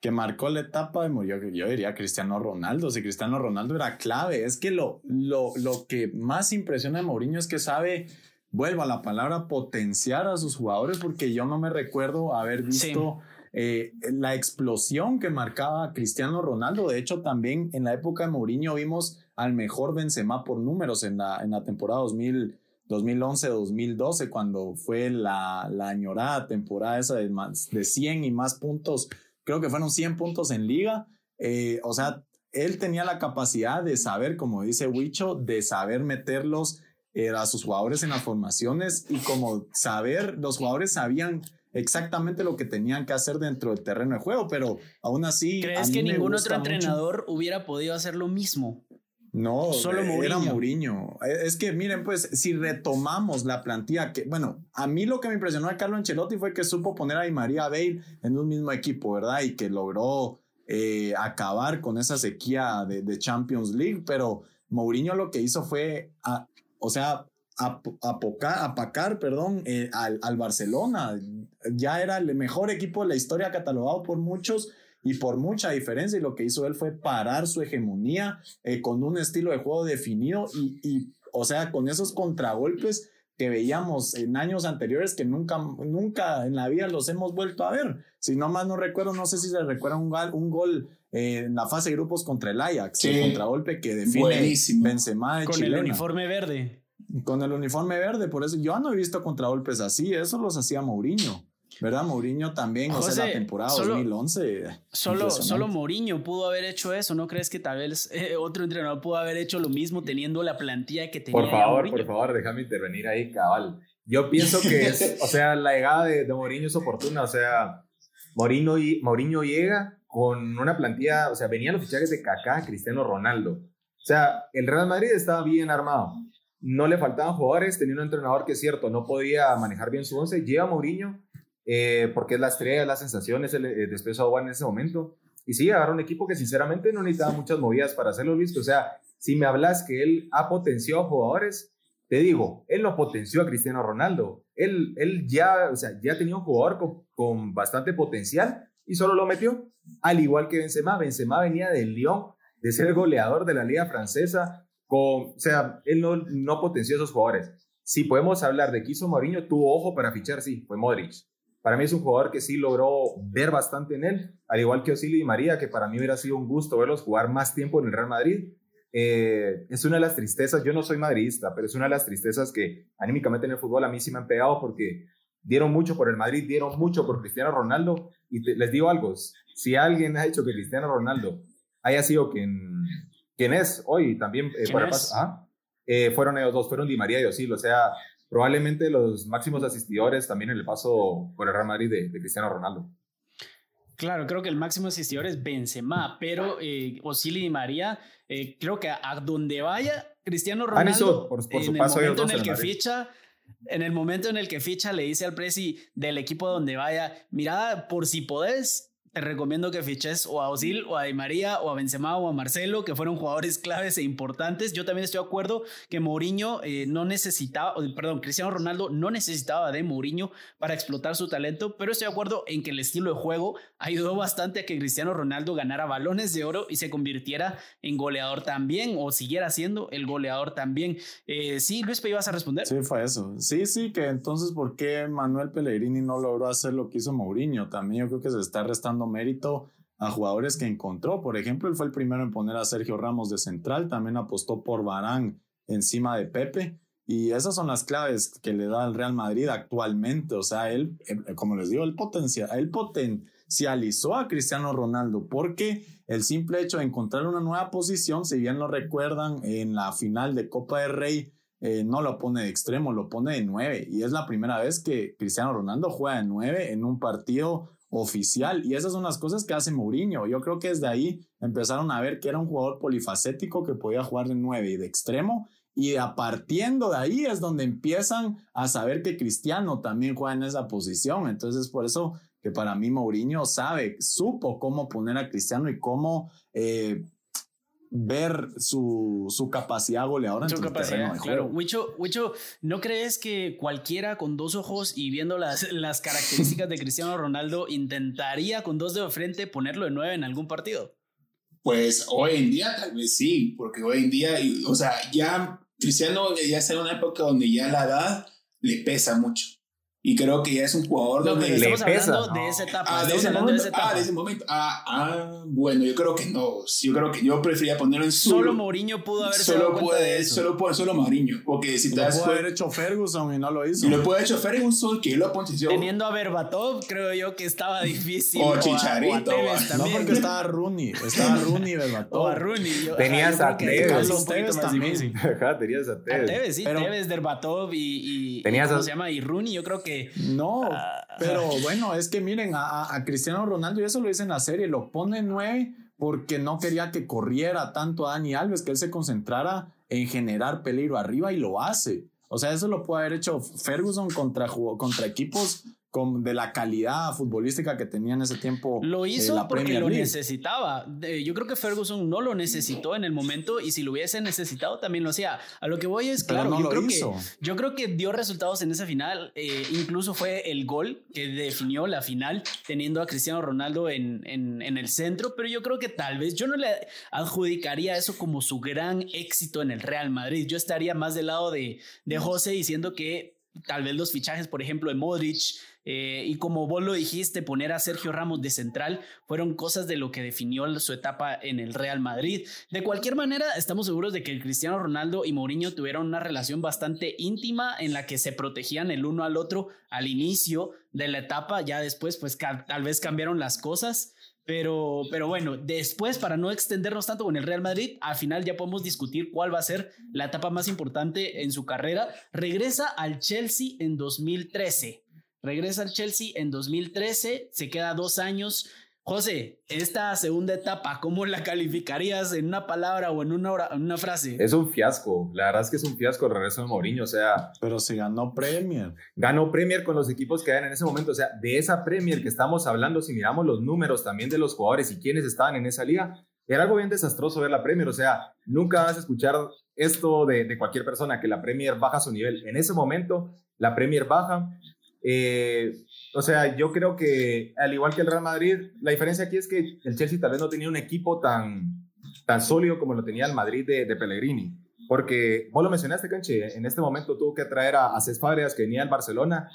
que marcó la etapa de Mourinho, yo diría Cristiano Ronaldo. Si Cristiano Ronaldo era clave, es que lo, lo, lo que más impresiona de Mourinho es que sabe vuelvo a la palabra, potenciar a sus jugadores, porque yo no me recuerdo haber visto eh, la explosión que marcaba Cristiano Ronaldo. De hecho, también en la época de Mourinho vimos al mejor Benzema por números en la, en la temporada 2000. 2011-2012, cuando fue la, la añorada temporada esa de, más, de 100 y más puntos, creo que fueron 100 puntos en liga. Eh, o sea, él tenía la capacidad de saber, como dice Huicho, de saber meterlos a sus jugadores en las formaciones y como saber, los jugadores sabían exactamente lo que tenían que hacer dentro del terreno de juego, pero aún así... ¿Crees que ningún otro entrenador hubiera podido hacer lo mismo? No, solo Mourinho. era Mourinho. E, es que miren, pues si retomamos la plantilla que, bueno, a mí lo que me impresionó a Carlo Ancelotti fue que supo poner a Di María Bale en un mismo equipo, ¿verdad? Y que logró eh, acabar con esa sequía de, de, Champions League, pero Mourinho lo que hizo fue a, o sea, apacar, perdón, eh, al, Barcelona. Ya era el mejor equipo de la historia catalogado por muchos y por mucha diferencia. Y lo que hizo él fue parar su hegemonía eh, con un estilo de juego definido y, o sea, con esos contragolpes que veíamos en años anteriores que nunca, nunca en la vida los hemos vuelto a ver. Si no más no recuerdo, no sé si se recuerda un, gol, un gol eh, en la fase de grupos contra el Ajax, el contragolpe que define Buenísimo. Benzema de Con el uniforme verde. Con el uniforme verde, por eso yo no he visto contragolpes así, eso los hacía Mourinho. ¿Verdad? Mourinho también, o sea, la temporada 2011. Solo, solo Mourinho pudo haber hecho eso. ¿No crees que tal vez eh, otro entrenador pudo haber hecho lo mismo teniendo la plantilla que tenía? Por favor, por favor, déjame intervenir ahí, cabal. Yo pienso que es, o sea, la llegada de, de Mourinho es oportuna. O sea, Mourinho, y, Mourinho llega con una plantilla, o sea, venían los fichajes de Kaká, Cristiano Ronaldo. O sea, el Real Madrid estaba bien armado. No le faltaban jugadores, tenía un entrenador que es cierto, no podía manejar bien su once. Lleva Mourinho eh, porque es la estrella, la sensación, es el, el despeso en ese momento. Y sí, agarró un equipo que sinceramente no necesitaba muchas movidas para hacerlo listo. O sea, si me hablas que él ha potenciado jugadores, te digo, él no potenció a Cristiano Ronaldo. Él, él ya, o sea, ya tenía un jugador con, con bastante potencial y solo lo metió. Al igual que Benzema, Benzema venía del Lyon, de ser goleador de la liga francesa, con, o sea, él no, no potenció a esos jugadores. Si podemos hablar de que hizo Mourinho, tuvo ojo para fichar, sí, fue Modric. Para mí es un jugador que sí logró ver bastante en él, al igual que Osili y María, que para mí hubiera sido un gusto verlos jugar más tiempo en el Real Madrid. Eh, es una de las tristezas, yo no soy madridista, pero es una de las tristezas que anímicamente en el fútbol a mí sí me han pegado porque dieron mucho por el Madrid, dieron mucho por Cristiano Ronaldo. Y les digo algo, si alguien ha hecho que Cristiano Ronaldo haya sido quien, quien es hoy, también eh, por ¿ah? eh, fueron ellos dos, fueron Di María y Osil, o sea, probablemente los máximos asistidores también en el paso por el Real Madrid de, Cristiano Ronaldo. Claro, creo que el máximo asistidor es Benzema, pero eh, Osil y María, eh, creo que a, donde vaya Cristiano Ronaldo, por, por su paso el momento en el que ficha, en el momento en el que ficha, le dice al presi del equipo donde vaya, mira, por si podés, te recomiendo que fiches o a Osil o a Di María o a Benzema o a Marcelo, que fueron jugadores claves e importantes. Yo también estoy de acuerdo que Mourinho eh, no necesitaba, perdón, Cristiano Ronaldo no necesitaba de Mourinho para explotar su talento, pero estoy de acuerdo en que el estilo de juego ayudó bastante a que Cristiano Ronaldo ganara balones de oro y se convirtiera en goleador también o siguiera siendo el goleador también. Eh, sí, Luis, ¿te ibas a responder? Sí, fue eso. Sí, sí, que entonces, ¿por qué Manuel Pellegrini no logró hacer lo que hizo Mourinho? También yo creo que se está restando mérito a jugadores que encontró. Por ejemplo, él fue el primero en poner a Sergio Ramos de central, también apostó por Barán encima de Pepe. Y esas son las claves que le da al Real Madrid actualmente. O sea, él, eh, como les digo, él, potencia, él potencializó a Cristiano Ronaldo porque el simple hecho de encontrar una nueva posición, si bien lo recuerdan, en la final de Copa del Rey, eh, no lo pone de extremo, lo pone de nueve. Y es la primera vez que Cristiano Ronaldo juega de nueve en un partido oficial. Y esas son las cosas que hace Mourinho. Yo creo que desde ahí empezaron a ver que era un jugador polifacético que podía jugar de nueve y de extremo. Y a partiendo de ahí es donde empiezan a saber que Cristiano también juega en esa posición. Entonces, por eso que para mí Mourinho sabe, supo cómo poner a Cristiano y cómo eh, ver su, su capacidad goleadora su capacidad, claro. Wicho, Wicho, ¿no crees que cualquiera con dos ojos y viendo las, las características de Cristiano Ronaldo intentaría con dos de frente ponerlo de nueve en algún partido? Pues hoy en día tal vez sí, porque hoy en día, o sea, ya Cristiano ya está en una época donde ya la edad le pesa mucho. Y creo que ya es un jugador donde le estamos pesa. hablando de esa etapa. Ah, de ese, momento, de ah, de ese momento. Ah, ah, bueno, yo creo que no. Yo creo que yo prefería ponerlo en solo. Solo Mourinho pudo haber solo puede, eso. Solo puede, solo Mourinho. Porque si te das puede haber hecho Ferguson y no lo hizo. Y lo puede hecho Ferguson, que lo posición. Teniendo a Berbatov, creo yo que estaba difícil. O Chicharito. O no, porque estaba Rooney. Estaba Rooney Berbatov. O a Rooney. Tenías a Tevez. Tevez también. Ajá, tenías a Tevez. A Tevez, sí. Tevez, Berbatov y, y. Tenías ¿Cómo se llama? Y Rooney, yo creo que. No. Pero bueno, es que miren, a, Cristiano Ronaldo, y eso lo dice en la serie, lo pone nueve porque no quería que corriera tanto a Dani Alves, que él se concentrara en generar peligro arriba y lo hace. O sea, eso lo puede haber hecho Ferguson contra, contra equipos de la calidad futbolística que tenía en ese tiempo. Lo hizo porque lo necesitaba. Yo creo que Ferguson no lo necesitó en el momento y si lo hubiese necesitado también lo hacía. A lo que voy es, claro, yo, creo que, yo creo que dio resultados en esa final. Eh, incluso fue el gol que definió la final teniendo a Cristiano Ronaldo en, en, en el centro, pero yo creo que tal vez yo no le adjudicaría eso como su gran éxito en el Real Madrid. Yo estaría más del lado de, de José diciendo que tal vez los fichajes, por ejemplo, de Modric, eh, y como vos lo dijiste, poner a Sergio Ramos de central fueron cosas de lo que definió su etapa en el Real Madrid. De cualquier manera, estamos seguros de que Cristiano Ronaldo y Mourinho tuvieron una relación bastante íntima en la que se protegían el uno al otro al inicio de la etapa. Ya después, pues tal vez cambiaron las cosas. Pero, pero bueno, después, para no extendernos tanto con el Real Madrid, al final ya podemos discutir cuál va a ser la etapa más importante en su carrera. Regresa al Chelsea en 2013. Regresa al Chelsea en 2013, se queda dos años. José, esta segunda etapa, ¿cómo la calificarías en una palabra o en una, una frase? Es un fiasco, la verdad es que es un fiasco el regreso de Mourinho, o sea... Pero se ganó Premier. Ganó Premier con los equipos que eran en ese momento, o sea, de esa Premier que estamos hablando, si miramos los números también de los jugadores y quienes estaban en esa liga, era algo bien desastroso ver la Premier, o sea, nunca vas a escuchar esto de, de cualquier persona, que la Premier baja su nivel. En ese momento, la Premier baja, eh, o sea, yo creo que al igual que el Real Madrid, la diferencia aquí es que el Chelsea tal vez no tenía un equipo tan, tan sólido como lo tenía el Madrid de, de Pellegrini. Porque vos lo mencionaste, Canche, en este momento tuvo que traer a, a Cés Fábregas, que venía al Barcelona,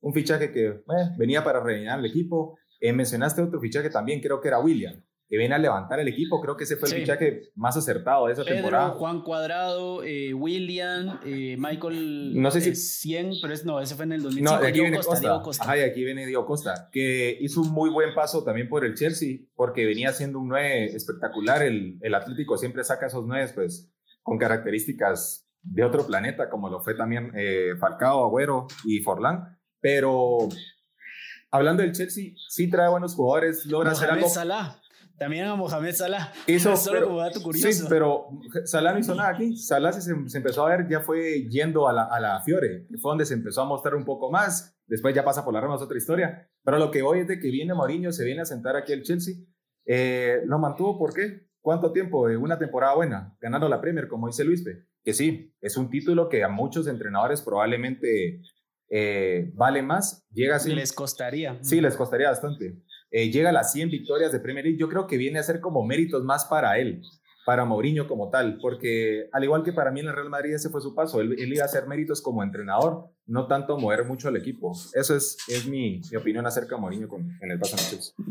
un fichaje que eh, venía para rellenar el equipo. Eh, mencionaste otro fichaje también, creo que era William que viene a levantar el equipo. Creo que ese fue el fichaje más acertado de esa Pedro, temporada. Juan Cuadrado, eh, William, eh, Michael. No sé si. 100, pero es, no, ese fue en el 2005. No, aquí viene Costa, Costa. Ajá, y aquí viene Diego Costa, que hizo un muy buen paso también por el Chelsea, porque venía siendo un 9 espectacular. El, el Atlético siempre saca esos 9, pues, con características de otro planeta, como lo fue también eh, Falcao, Agüero y Forlán. Pero hablando del Chelsea, sí trae buenos jugadores, logra hacer algo. Salah. También a Mohamed Salah. Hizo, pero, Sí, pero Salah no hizo nada aquí. Salah se, empezó a ver, ya fue yendo a la, a la Fiore, fue donde se empezó a mostrar un poco más. Después ya pasa por la Roma, es otra historia. Pero lo que hoy es de que viene Mourinho, se viene a sentar aquí el Chelsea. Eh, lo mantuvo, ¿por qué? ¿Cuánto tiempo? Una temporada buena, ganando la Premier, como dice Luispe. Que sí, es un título que a muchos entrenadores probablemente eh, vale más. Llega así. Les costaría. Sí, les costaría bastante. Eh, llega a las 100 victorias de Premier League, yo creo que viene a ser como méritos más para él, para Mourinho como tal, porque al igual que para mí en el Real Madrid ese fue su paso, él, iba a hacer méritos como entrenador, no tanto mover mucho al equipo. Eso es, es mi, mi opinión acerca de Mourinho con, en el paso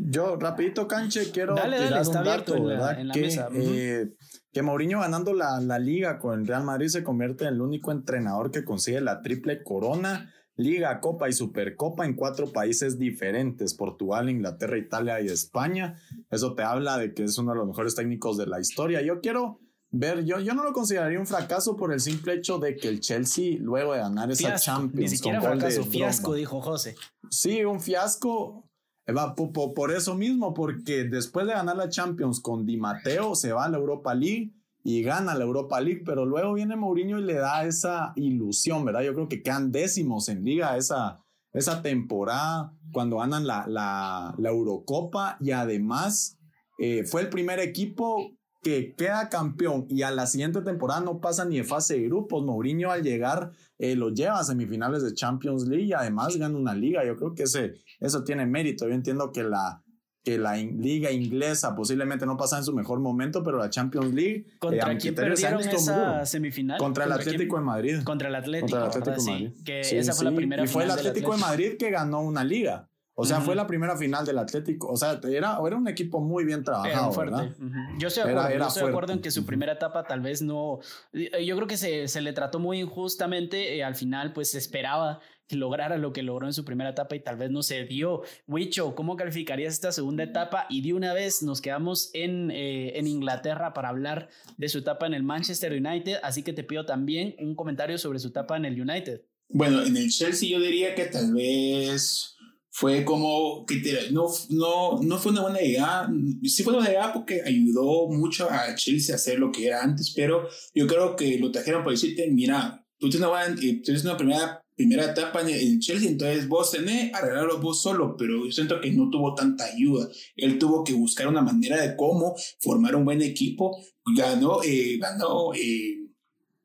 Yo rapidito, Canche, quiero tirar un dato, ¿verdad? que, eh, que Mourinho ganando la, la liga con el Real Madrid se convierte en el único entrenador que consigue la triple corona Liga, Copa y Supercopa en cuatro países diferentes, Portugal, Inglaterra, Italia y España. Eso te habla de que es uno de los mejores técnicos de la historia. Yo quiero ver, yo, yo no lo consideraría un fracaso por el simple hecho de que el Chelsea, luego de ganar esa Champions, ni siquiera fracaso, fiasco, dijo José. Sí, un fiasco. Por, por eso mismo, porque después de ganar la Champions con Di Matteo, se va a la Europa League y gana la Europa League, pero luego viene Mourinho y le da esa ilusión, ¿verdad? Yo creo que quedan décimos en liga esa, esa temporada cuando ganan la, la, Eurocopa y además eh, fue el primer equipo que queda campeón y a la siguiente temporada no pasa ni de fase de grupos. Mourinho al llegar eh, lo lleva a semifinales de Champions League y además gana una liga. Yo creo que eso tiene mérito. Yo entiendo que la, que la liga inglesa posiblemente no pasa en su mejor momento, pero la Champions League contra eh, quién perdieron esa semifinal contra el Atlético de Madrid contra el Atlético, contra el Atlético de Madrid que esa fue la primera y fue el Atlético, de Madrid que ganó una liga o sea, fue la primera final del Atlético. O sea, era, era un equipo muy bien trabajado. ¿verdad? Yo estoy de acuerdo, estoy de acuerdo en que su primera etapa tal vez no. Eh, yo creo que se, se le trató muy injustamente. Eh, al final, pues se esperaba lograra lo que logró en su primera etapa y tal vez no se dio. Wicho, ¿cómo calificarías esta segunda etapa? Y de una vez nos quedamos en, eh, en Inglaterra para hablar de su etapa en el Manchester United, así que te pido también un comentario sobre su etapa en el United. Bueno, en el Chelsea yo diría que tal vez fue como que no, no, no fue una buena idea. Sí fue una buena idea porque ayudó mucho a Chelsea a hacer lo que era antes, pero yo creo que lo trajeron para decirte, mira, tú tienes una, buena, eh, tienes una primera primera etapa en el Chelsea, entonces vos tenés arreglarlo vos solo, pero yo siento que no tuvo tanta ayuda. Él tuvo que buscar una manera de cómo formar un buen equipo. Ganó, eh, ganó, eh,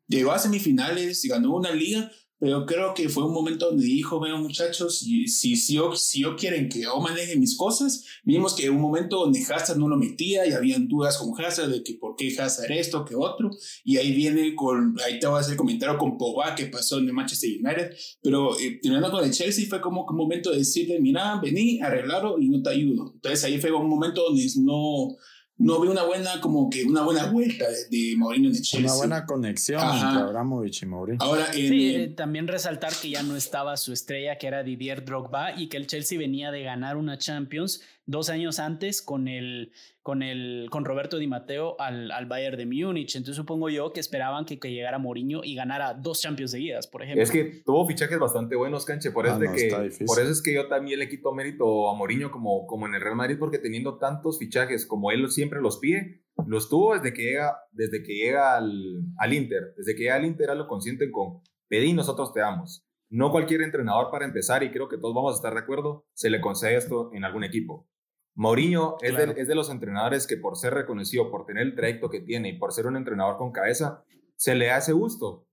llegó a semifinales, ganó una liga, pero creo que fue un momento donde dijo, bueno muchachos, si, si, yo, si yo quieren que yo maneje mis cosas, vimos que un momento donde Hazard no lo metía y habían dudas con Hazard de que por qué Hazard esto, que otro, y ahí viene con, ahí te voy a hacer el comentario con Pogba que pasó en el Manchester United, pero eh, terminando con el Chelsea fue como un momento de decirle, mira, vení, arreglarlo y no te ayudo. Entonces ahí fue un momento donde no no vi una buena, como que una buena vuelta de, de Mourinho en Chelsea. Una buena conexión entre Abramovich y Mourinho. Ahora, sí, eh, también resaltar que ya no estaba su estrella, que era Didier Drogba, y que el Chelsea venía de ganar una Champions dos años antes con el, con el, con Roberto Di Matteo al, al Bayern de Múnich. Entonces supongo yo que esperaban que, que, llegara Mourinho y ganara dos Champions seguidas, por ejemplo. Es que tuvo fichajes bastante buenos, Canche. Por, eso, ah, que, por eso es que yo también le quito mérito a Mourinho como, como en el Real Madrid, porque teniendo tantos fichajes como él siempre los pide, los tuvo desde que llega, desde que llega al, al Inter. Desde que llega al Inter, lo consienten con pedí, nosotros te damos. No cualquier entrenador para empezar, y creo que todos vamos a estar de acuerdo, se le concede esto en algún equipo. Mourinho es, de, los entrenadores que por ser reconocido, por tener el trayecto que tiene y por ser un entrenador con cabeza, se le hace gusto.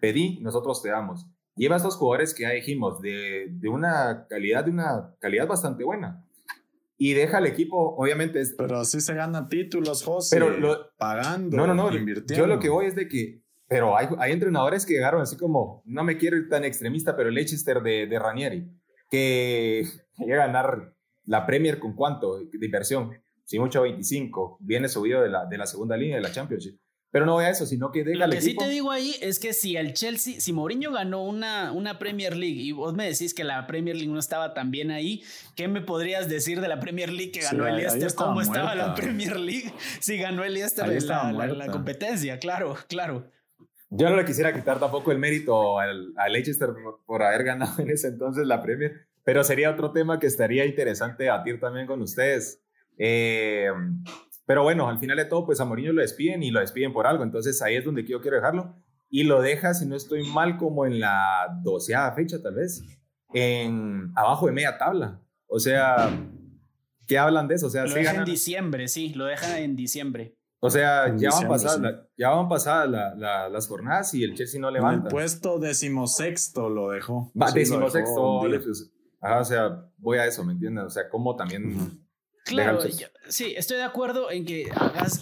Pedí, nosotros te damos. Lleva a estos jugadores que ya dijimos, de, una calidad, de una calidad bastante buena. Y deja al equipo, obviamente. Es, pero así se gana títulos, José. Pero pagando, no, no, no, invirtiendo. Yo lo que voy es de que, pero hay, hay entrenadores que llegaron así como, no me quiero ir tan extremista, pero Leicester de, de Ranieri que llega a ganar la Premier con cuánto de inversión, si mucho 25, viene subido de la, de la segunda línea de la Championship. Pero no voy a eso, sino que deja Lo que sí te digo ahí es que si el Chelsea, si Mourinho ganó una, una Premier League y vos me decís que la Premier League no estaba tan bien ahí, ¿qué me podrías decir de la Premier League que ganó el Leicester? ¿Cómo estaba la Premier League? Si ganó el Leicester en la, la, competencia, claro, claro. Yo no le quisiera quitar tampoco el mérito al, Leicester por, haber ganado en ese entonces la Premier, pero sería otro tema que estaría interesante debatir también con ustedes. Eh, pero bueno, al final de todo, pues a Mourinho lo despiden y lo despiden por algo. Entonces ahí es donde yo quiero dejarlo. Y lo deja, si no estoy mal, como en la doceava fecha, tal vez, en abajo de media tabla. O sea, ¿qué hablan de eso? O sea, lo deja en diciembre, sí, lo deja en diciembre. O sea, ya van, pasadas, ya van pasadas las jornadas y el Chelsea no levanta. En el puesto decimosexto lo dejó. Va, decimosexto. Ajá, o sea, voy a eso, ¿me entiendes? O sea, cómo también... Claro, sí, estoy de acuerdo en que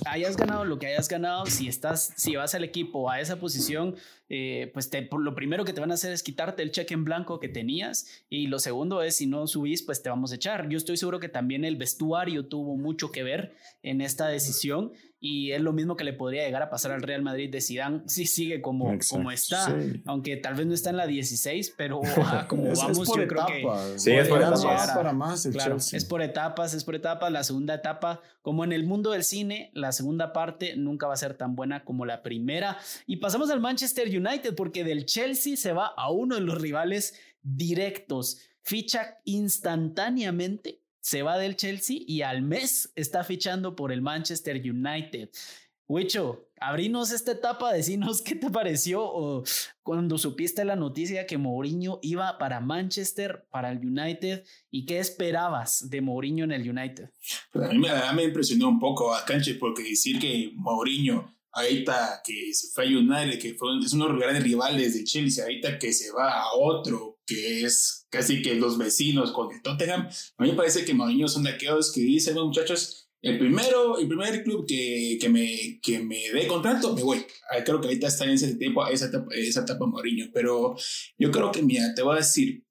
hayas ganado lo que hayas ganado. Si estás, si vas al equipo a esa posición, eh, pues te, lo primero que te van a hacer es quitarte el cheque en blanco que tenías y lo segundo es si no subís, pues te vamos a echar. Yo estoy seguro que también el vestuario tuvo mucho que ver en esta decisión y es lo mismo que le podría llegar a pasar al Real Madrid de Zidane si sigue como, como está, aunque tal vez no está en la 16, pero como vamos, yo creo que sí, es por etapas. Para más es por etapas, es por etapas. La segunda etapa, como en el mundo del cine, la segunda parte nunca va a ser tan buena como la primera. Y pasamos al Manchester United porque del Chelsea se va a uno de los rivales directos. Ficha instantáneamente se va del Chelsea y al mes está fichando por el Manchester United. Wicho, abrinos esta etapa, decinos qué te pareció o cuando supiste la noticia que Mourinho iba para Manchester, para el United, y qué esperabas de Mourinho en el United. Pues a mí me, impresionó un poco a Canche porque decir que Mourinho ahorita que se fue a United, que fue, es uno de los grandes rivales de Chelsea, ahorita que se va a otro, que es casi que los vecinos con el Tottenham, a mí me parece que Mourinho son de aquellos que dicen, muchachos, el primero, el primer club que, que, me, que me dé contrato, me voy. Ah, creo que ahorita está en ese tiempo, esa etapa, esa etapa Mourinho, pero yo creo que, mira, te voy a decir,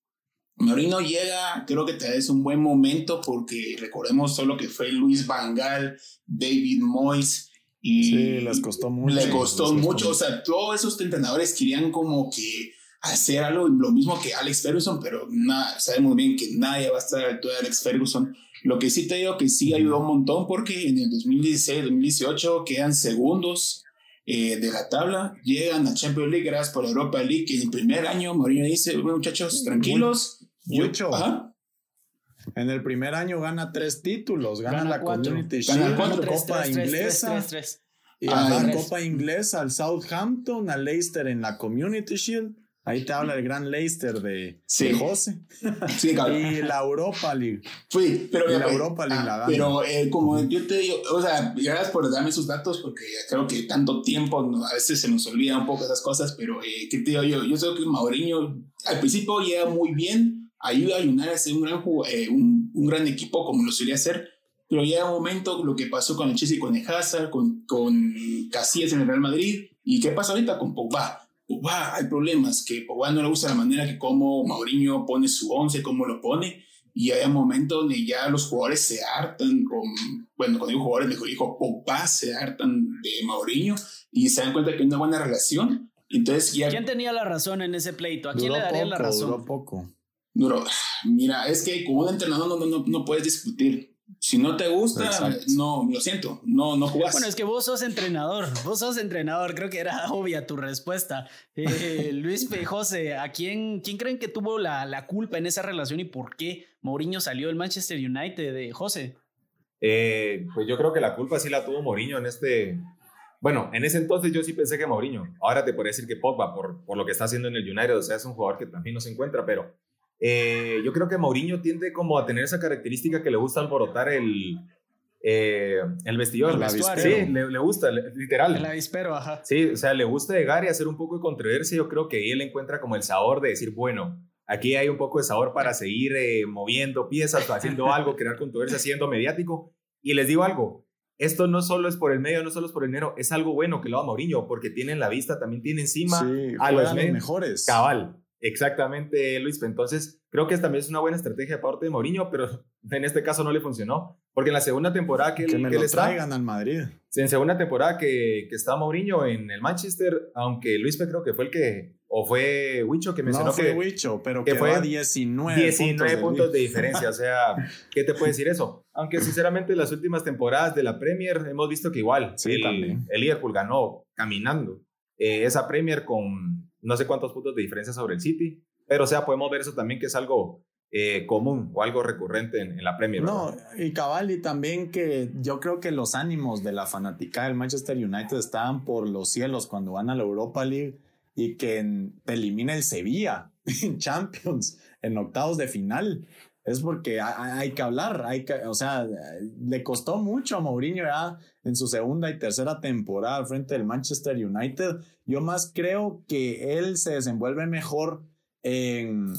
Mourinho llega, creo que te es un buen momento porque recordemos solo que fue Luis Vangal, David Moyes, y sí, les costó mucho. Le costó, mucho. O sea, todos esos entrenadores querían como que hacer algo, lo mismo que Alex Ferguson, pero nada, sabemos bien que nadie va a estar a la altura de Alex Ferguson. Lo que sí te digo que sí ayudó un montón porque en el 2016-2018 quedan segundos eh, de la tabla, llegan a Champions League gracias por la Europa League, que en el primer año Mourinho dice, bueno, muchachos, tranquilos. Mucho. En el primer año gana tres títulos, gana, la Community Shield, la Copa Inglesa. y ah, la Copa Inglesa al Southampton, al Leicester en la Community Shield. Ahí te habla el gran Leicester de, José. Sí, y la Europa League. Fui, pero la Europa League la ah, Pero eh, como yo te digo, o sea, gracias por darme esos datos porque creo que tanto tiempo a veces se nos olvida un poco esas cosas, pero eh, ¿qué te digo yo? Yo sé que Mauriño al principio llega muy bien, ayuda a United a ser un gran, eh, un, un, gran equipo como lo solía hacer, pero llega un momento lo que pasó con el Chelsea, con el Hazard, con, con Casillas en el Real Madrid, y qué pasa ahorita con Pogba. Pogba, hay problemas, que Pogba no le gusta la manera que como Mauriño pone su once, cómo lo pone, y hay un momento donde ya los jugadores se hartan, con, bueno, cuando digo jugadores, mejor dijo Pogba, se hartan de Mauriño, y se dan cuenta que hay una buena relación, entonces ya... ¿Quién tenía la razón en ese pleito? ¿A quién le daría la razón? Duró poco. Duro. Mira, es que como un entrenador no, no, no puedes discutir. Si no te gusta, no, lo siento, no, no jugás. Bueno, es que vos sos entrenador, vos sos entrenador, creo que era obvia tu respuesta. Eh, Luis P. José, ¿a quién, quién creen que tuvo la, la, culpa en esa relación y por qué Mourinho salió del Manchester United de José? Eh, pues yo creo que la culpa sí la tuvo Mourinho en este... Bueno, en ese entonces yo sí pensé que Mourinho. Ahora te podría decir que Pogba, por, por lo que está haciendo en el United, o sea, es un jugador que también no se encuentra, pero eh, yo creo que Mourinho tiende como a tener esa característica que le gusta alborotar el, eh, el vestidor. El sí, le, gusta, literal. El avispero, ajá. Sí, o sea, le gusta llegar y hacer un poco de controversia. Yo creo que él encuentra como el sabor de decir, bueno, aquí hay un poco de sabor para seguir eh, moviendo piezas, haciendo algo, crear controversia, siendo mediático. Y les digo algo, esto no solo es por el medio, no solo es por el dinero, es algo bueno que lo haga Mourinho, porque tienen la vista, también tiene encima a los mejores. Cabal. Exactamente, Luis. Entonces, creo que también es una buena estrategia de parte de Mourinho, pero en este caso no le funcionó. Porque en la segunda temporada que, que él, me que lo él está, al Madrid. en segunda temporada que, que está Mourinho en el Manchester, aunque Luis creo que fue el que, o fue Huicho que mencionó No fue que Wicho, pero que fue fue 19, 19 puntos, puntos de diferencia. O sea, ¿qué te puede decir eso? Aunque sinceramente las últimas temporadas de la Premier hemos visto que igual Sí, el, también. el Liverpool ganó caminando eh, esa Premier con no sé cuántos puntos de diferencia sobre el City. Pero o sea, podemos ver eso también que es algo eh, común o algo recurrente en, en la Premier. No, ¿verdad? y cabal, y también que yo creo que los ánimos de la fanática del Manchester United estaban por los cielos cuando van a la Europa League y que en- te elimina el Sevilla en Champions en octavos de final. Es porque hay, que hablar, hay que, o sea, le costó mucho a Mourinho ya en su segunda y tercera temporada frente del Manchester United. Yo más creo que él se desenvuelve mejor en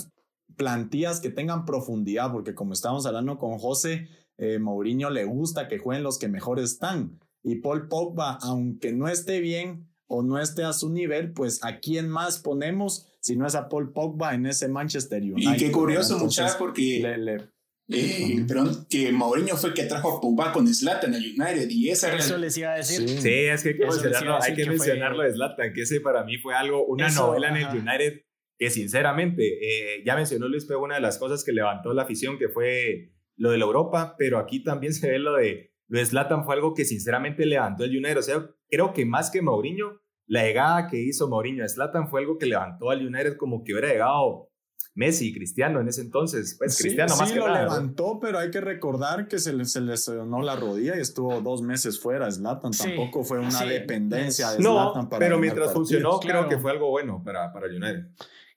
plantillas que tengan profundidad, porque como estábamos hablando con José, eh, Mourinho le gusta que jueguen los que mejor están. Y Paul Pogba, aunque no esté bien o no esté a su nivel, pues a quién más ponemos si no es a Paul Pogba en ese Manchester United. Y qué curioso, muchachos, porque le- le- eh, perdón, que Mourinho fue el que trajo a Pogba con Zlatan a United y esa era Eso el- les iba a decir. Sí. Sí, es que hay que Eso mencionarlo, hay que que fue- mencionarlo de Zlatan, que ese para mí fue algo, una Eso, novela en ajá. el United que sinceramente, eh, ya mencionó Luis, fue una de las cosas que levantó la afición, que fue lo de la Europa, pero aquí también se ve lo de, lo de Zlatan, fue algo que sinceramente levantó el United. O sea, creo que más que Mourinho, la llegada que hizo Mourinho a Zlatan fue algo que levantó al United como que hubiera llegado Messi, Cristiano en ese entonces. Pues Sí, Cristiano más sí que lo nada. ¿no? levantó, pero hay que recordar que se le, se lesionó la rodilla y estuvo dos meses fuera. Zlatan Sí, tampoco fue una sí, dependencia de No, Zlatan para pero mientras partidos. funcionó, Claro. creo que fue algo bueno para, para el United.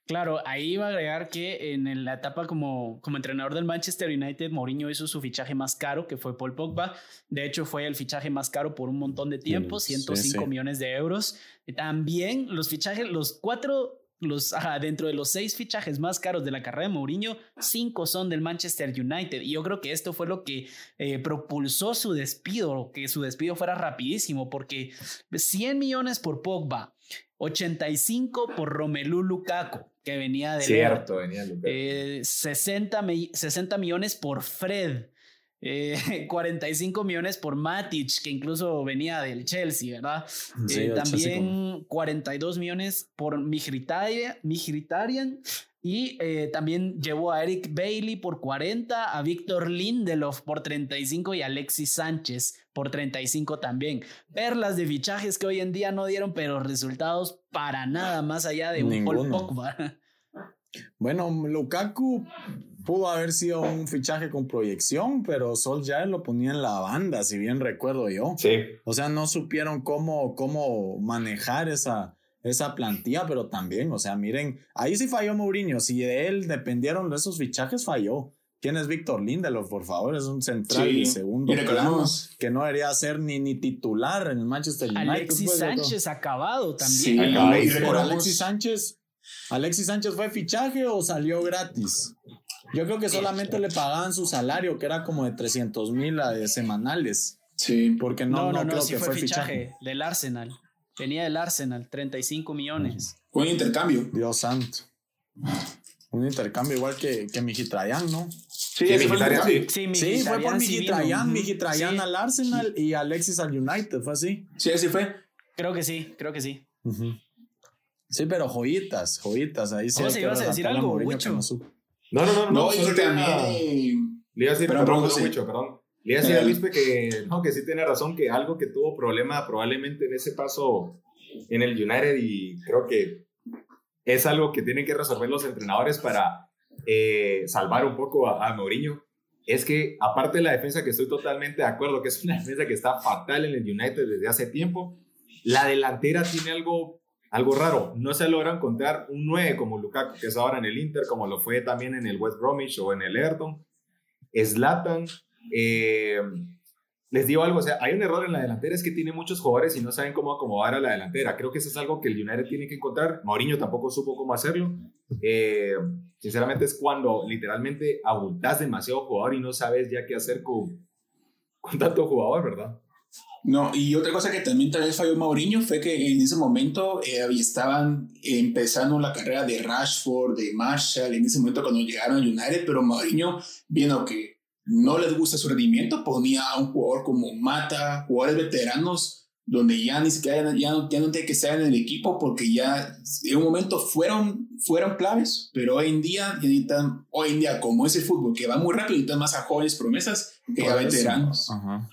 Claro, ahí iba a agregar que en la etapa como, como entrenador del Manchester United, Mourinho hizo su fichaje más caro, que fue Paul Pogba. De hecho, fue el fichaje más caro por un montón de tiempo, Sí, 105 sí. millones de euros. También los fichajes, los cuatro, los, ajá, dentro de los seis fichajes más caros de la carrera de Mourinho, cinco son del Manchester United. Y yo creo que esto fue lo que eh, propulsó su despido, que su despido fuera rapidísimo, porque 100 millones por Pogba, 85 por Romelu Lukaku, que venía del Cierto, venía Lucas. eh, 60, mi- 60 millones por Fred. eh, 45 millones por Matic, que incluso venía del Chelsea, ¿verdad? Sí, Eh, Chelsea también 42 millones por Mkhitaryan Mkhitaryan, y eh, también llevó a Eric Bailey por 40, a Víctor Lindelof por 35 y a Alexis Sánchez por 35 también. Perlas de fichajes que hoy en día no dieron, pero resultados para nada más allá de un Paul. Pogba. Bueno, Lukaku pudo haber sido un fichaje con proyección, pero Solskjaer lo ponía en la banda, si bien recuerdo yo. Sí. O sea, no supieron cómo, cómo manejar esa, esa plantilla, pero también, o sea, miren, ahí sí falló Mourinho. Si de él dependieron de esos fichajes, falló. ¿Quién es Víctor Lindelof, por favor? Es un central Sí, de segundo y plano recordamos- que no debería ser ni, ni titular en el Manchester United. Alexis pues. Sánchez acabado también. Sí, Acabado. y recordamos- Alexis Sánchez, Alexis Sánchez fue fichaje o salió gratis. Yo creo que solamente le pagaban su salario, que era como de 300 mil semanales, Sí. porque no, No, no, no, no, creo sí que fue, fue fichaje, fichaje. del Arsenal. Venía del Arsenal, 35 millones. Fue un intercambio. Dios santo. Un intercambio igual que, que Mijitrayan, ¿no? Sí, Sí. Sí, fue por sí. Mijitrayan, Sí, al Arsenal y Alexis al United, fue así. Sí, así fue. Creo que sí, creo que sí. Sí, pero joyitas, joyitas. Ahí sí que ¿ibas a decir algo, no. No, no, no, no. No, perdón, perdón, perdón, sí. Wicho, perdón. Le iba a decir que, no, que sí tiene razón, que algo que tuvo problema probablemente en ese paso en el United y creo que es algo que tienen que resolver los entrenadores para eh, salvar un poco a, a Mourinho. Es que, aparte de la defensa, que estoy totalmente de acuerdo, que es una defensa que está fatal en el United desde hace tiempo, la delantera tiene algo, algo raro. No se logra encontrar un 9 como Lukaku, que es ahora en el Inter, como lo fue también en el West Bromwich o en el Everton. Zlatan, eh, les digo algo, o sea, hay un error en la delantera, es que tiene muchos jugadores y no saben cómo acomodar a la delantera. Creo que eso es algo que el United tiene que encontrar. Mourinho tampoco supo cómo hacerlo. Eh, sinceramente es cuando literalmente abultas demasiado jugador y no sabes ya qué hacer con, con tanto jugador, ¿verdad? No, y otra cosa que también tal vez falló Mourinho fue que en ese momento eh, estaban empezando la carrera de Rashford, de Marshall, en ese momento cuando llegaron a United, pero Mourinho, viendo que no les gusta su rendimiento, ponía a un jugador como Mata, jugadores veteranos, donde ya ni siquiera ya no, ya no tiene que estar en el equipo porque ya en un momento fueron, fueron claves, pero hoy en día, necesitan, hoy en día como es el fútbol que va muy rápido, necesitan más a jóvenes promesas que a veteranos. Ajá.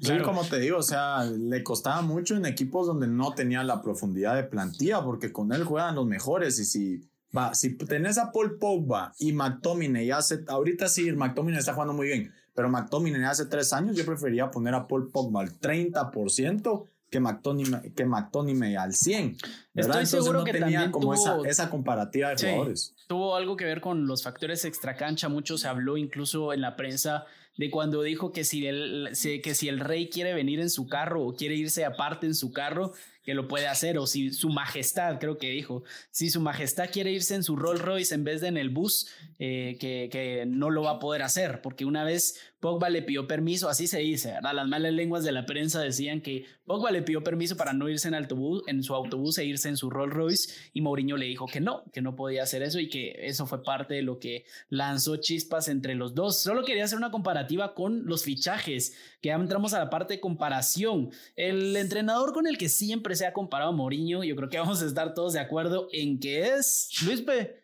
Sí, como te digo, o sea, le costaba mucho en equipos donde no tenía la profundidad de plantilla, porque con él juegan los mejores. Y si, va, si tenés a Paul Pogba y McTominay, hace, ahorita sí, McTominay está jugando muy bien, pero McTominay hace tres años yo prefería poner a Paul Pogba al 30% que McTominay, que McTominay al 100. ¿verdad? Estoy seguro que tenía como tuvo, esa, esa, comparativa de sí, jugadores. Tuvo algo que ver con los factores extracancha. Mucho se habló incluso en la prensa de cuando dijo que si, el, que si el rey quiere venir en su carro o quiere irse aparte en su carro, que lo puede hacer, o si su majestad, creo que dijo, si su majestad quiere irse en su Rolls Royce en vez de en el bus, eh, que, que, no lo va a poder hacer, porque una vez Pogba le pidió permiso, así se dice, ¿verdad? Las malas lenguas de la prensa decían que Pogba le pidió permiso para no irse en, autobús, en su autobús e irse en su Rolls Royce, y Mourinho le dijo que no, que no podía hacer eso y que eso fue parte de lo que lanzó chispas entre los dos. Solo quería hacer una comparativa con los fichajes, que ya entramos a la parte de comparación. El entrenador con el que siempre se ha comparado a Mourinho, yo creo que vamos a estar todos de acuerdo en que es Luis P.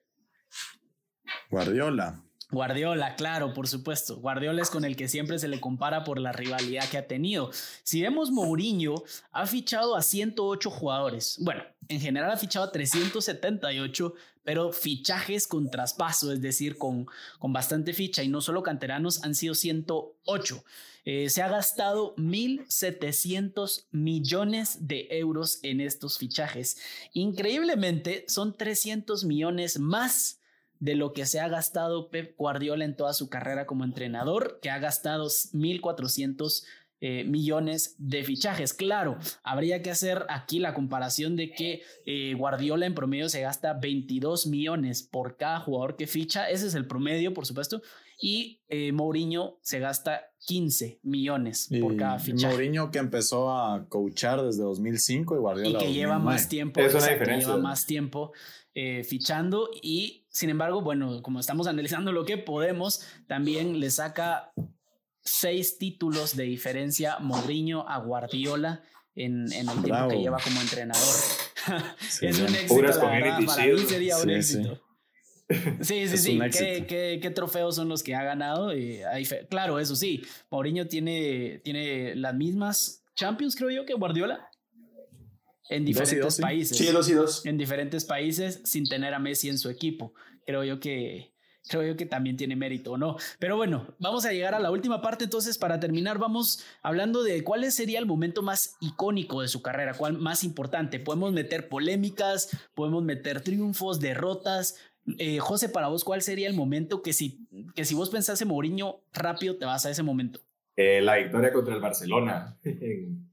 Guardiola. Guardiola, claro, por supuesto. Guardiola es con el que siempre se le compara por la rivalidad que ha tenido. Si vemos Mourinho, ha fichado a 108 jugadores. Bueno, en general ha fichado a 378, pero fichajes con traspaso, es decir, con, con bastante ficha y no solo canteranos, han sido 108. Eh, se ha gastado 1.700 millones de euros en estos fichajes. Increíblemente, son 300 millones más de lo que se ha gastado Pep Guardiola en toda su carrera como entrenador, que ha gastado 1.400 eh, millones de fichajes. Claro, habría que hacer aquí la comparación de que eh, Guardiola en promedio se gasta 22 millones por cada jugador que ficha. Ese es el promedio, por supuesto. Y eh, Mourinho se gasta 15 millones por y cada fichaje. Mourinho que empezó a coachar desde 2005 y Guardiola y que 2009. lleva más tiempo, Es una exacto, diferencia. lleva más tiempo eh, fichando y sin embargo, bueno, como estamos analizando lo que podemos, también le saca seis títulos de diferencia Mourinho a Guardiola en, en el tiempo Bravo. que lleva como entrenador. es un éxito, Puras la verdad, para mí sería un Sí, éxito. Sí, sí, Es sí. ¿Qué, qué, qué trofeos son los que ha ganado? Hay fe- claro, eso sí. Mourinho tiene, tiene las mismas Champions, creo yo, que Guardiola. En Dos y diferentes dos, sí. países Sí, dos y dos. en diferentes países sin tener a Messi en su equipo. Creo yo que creo yo que también tiene mérito, ¿no? Pero bueno, vamos a llegar a la última parte, entonces para terminar vamos hablando de cuál sería el momento más icónico de su carrera, cuál más importante. Podemos meter polémicas, podemos meter triunfos, derrotas. Eh, José, para vos, ¿cuál sería el momento que si, que si vos pensás en Mourinho, rápido te vas a ese momento? Eh, la victoria contra el Barcelona en,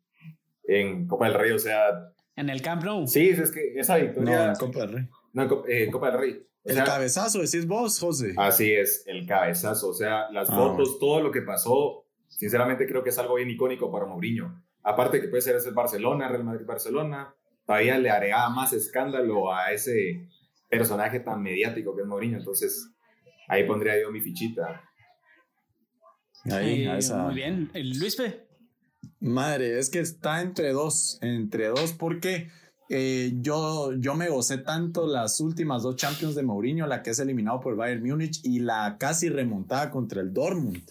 en Copa del Rey, o sea, En el Camp Nou. sí, es que esa No, victoria... en Copa del Rey. No, en Copa, eh, Copa del Rey. O El sea, cabezazo, decís vos, José. Así es, el cabezazo, o sea, las Ah, fotos, todo lo que pasó, sinceramente creo que es algo bien icónico para Mourinho. Aparte que puede ser ese Barcelona, Real Madrid-Barcelona, todavía le agregaba más escándalo a ese personaje tan mediático que es Mourinho, entonces ahí pondría yo mi fichita. Ahí, Eh, a esa. Muy bien. El Luis P. Madre, es que está entre dos, entre dos, porque eh, yo, yo me gocé tanto las últimas dos Champions de Mourinho, la que es eliminado por Bayern Múnich y la casi remontada contra el Dortmund,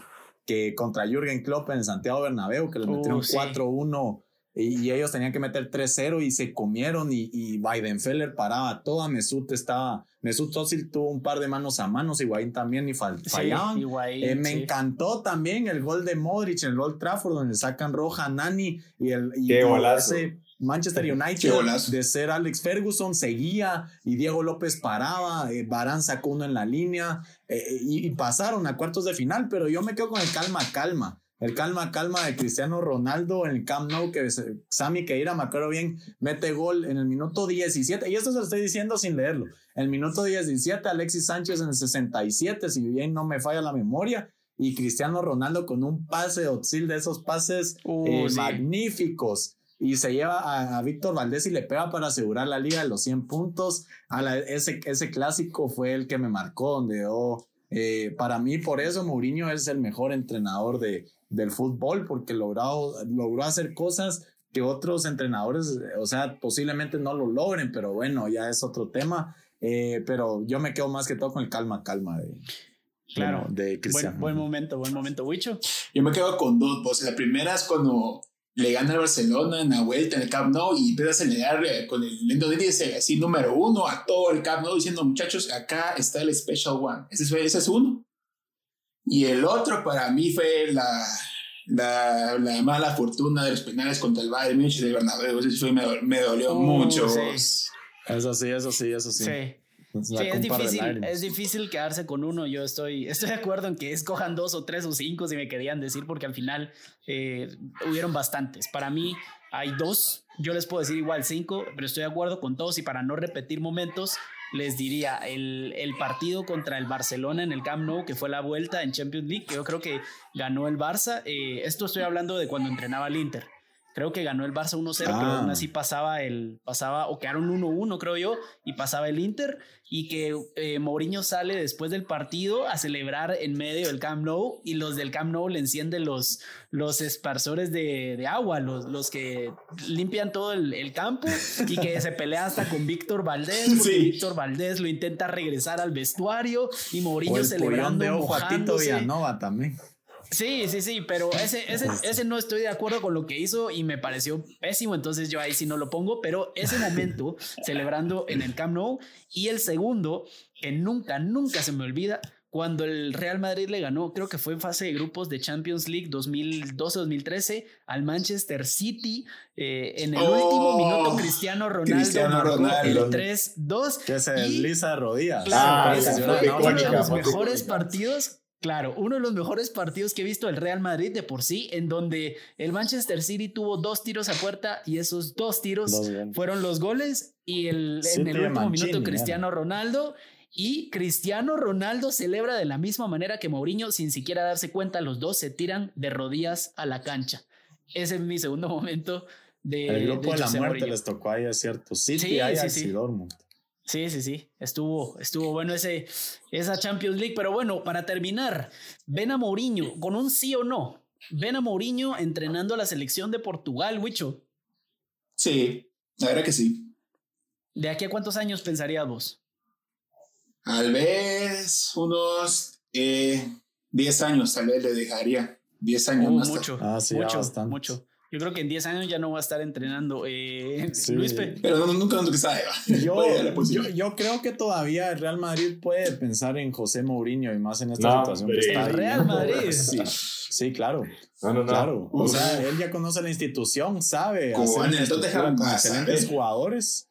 que contra Jürgen Klopp en Santiago Bernabéu, que Uh, metieron sí. 4-1 y, ellos tenían que meter 3-0 y se comieron y, y Weidenfeller paraba toda, Mesut estaba, Mesut Özil tuvo un par de manos a manos, Higuaín también y fal- fallaban. Sí, Higuaín, Eh, me encantó también el gol de Modric en el Old Trafford, donde sacan roja a Nani y el y- Qué y golazo. ese Manchester United de ser Alex Ferguson seguía y Diego López paraba, eh, Barán sacó uno en la línea eh, y, y pasaron a cuartos de final, pero yo me quedo con el calma, calma. El calma, calma de Cristiano Ronaldo en el Camp Nou, que Sammy Keira, me acuerdo bien, mete gol en el minuto 17. Y esto se lo estoy diciendo sin leerlo. En el minuto 17, Alexis Sánchez en el 67, si bien no me falla la memoria. y Cristiano Ronaldo con un pase de Otzil de esos pases Uh, eh, sí. magníficos. Y se lleva a, a Víctor Valdés y le pega para asegurar la liga de los 100 puntos. A la- ese, ese clásico fue el que me marcó, donde yo, eh, para mí, por eso Mourinho es el mejor entrenador de, del fútbol, porque logró, logró hacer cosas que otros entrenadores, o sea, posiblemente no lo logren, pero bueno, ya es otro tema. Eh, pero yo me quedo más que todo con el calma, calma de, Claro. de, de Buen, Cristiano. buen momento, buen momento, Wicho. Yo me quedo con dos voces. La primera es cuando le gana al Barcelona en la vuelta en el Camp Nou y empieza a acelerar eh, con el de dice así número uno a todo el Camp Nou diciendo muchachos acá está el Special One. Ese, fue, ese es uno. Y el otro para mí fue la, la, la mala fortuna de los penales contra el Bayern Múnich del Bernabéu. Fue, me, me dolió Uh, mucho. sí. Eso sí, eso sí, eso sí. Sí. Es Sí, es difícil, es difícil quedarse con uno. Yo estoy, estoy de acuerdo en que escojan dos o tres o cinco si me querían decir, porque al final eh, hubieron bastantes. Para mí hay dos, yo les puedo decir igual cinco, pero estoy de acuerdo con todos y para no repetir momentos, les diría el, el partido contra el Barcelona en el Camp Nou, que fue la vuelta en Champions League, que yo creo que ganó el Barça. Eh, esto estoy hablando de cuando entrenaba el Inter. Creo que ganó el Barça 1-0, pero Ah. aún así pasaba el, pasaba, o quedaron 1-1, creo yo, y pasaba el Inter, y que eh, Mourinho sale después del partido a celebrar en medio del Camp Nou, y los del Camp Nou le encienden los, los esparsores de, de agua, los, los que limpian todo el, el campo, y que se pelea hasta con Víctor Valdés, porque Sí. Víctor Valdés lo intenta regresar al vestuario, y O Mourinho el pollón celebrando, de ojo a Tito mojándose. Villanova también. Sí, sí, sí, pero ese, ese, ese no estoy de acuerdo con lo que hizo y me pareció pésimo, entonces yo ahí sí no lo pongo, pero ese momento celebrando en el Camp Nou y el segundo, que nunca, nunca se me olvida, cuando el Real Madrid le ganó, creo que fue en fase de grupos de Champions League 2012-2013 al Manchester City, eh, en el Oh, último minuto Cristiano Ronaldo Cristiano Ronaldo. el 3-2. Que se desliza de rodillas. Claro, Ah, ese fue fue uno de los mejores partidos. Claro, uno de los mejores partidos que he visto del Real Madrid de por sí, en donde el Manchester City tuvo dos tiros a puerta y esos dos tiros Dos fueron los goles y el, en el último Mancini, minuto Cristiano Ronaldo y Cristiano Ronaldo celebra de la misma manera que Mourinho sin siquiera darse cuenta, los dos se tiran de rodillas a la cancha. Ese es mi segundo momento de El grupo de, la muerte Mourinho. les tocó ahí, es cierto. City, Sí, Ajax sí, sí. y Dortmund. Sí, sí, sí. Estuvo, estuvo bueno ese, esa Champions League. Pero bueno, para terminar, ven a Mourinho con un sí o no. Ven a Mourinho entrenando a la selección de Portugal, Wicho. Sí, la verdad que sí. ¿De aquí a cuántos años pensarías vos? Tal vez unos eh, 10 años, tal vez le dejaría. 10 años Uh, más. mucho, Ah, sí, mucho, bastante. mucho. Yo creo que en 10 años ya no va a estar entrenando. Eh, Sí. Luispe. Pero no, nunca nunca sabe. Yo, yo, yo creo que todavía el Real Madrid puede pensar en José Mourinho y más en esta No, situación que está El Real viviendo. Madrid. Sí, sí, claro. No, no, no. Claro. O Uf. sea, él ya conoce la institución, sabe. Como hacer en el una estructura Tottenham, con a excelentes jugadores.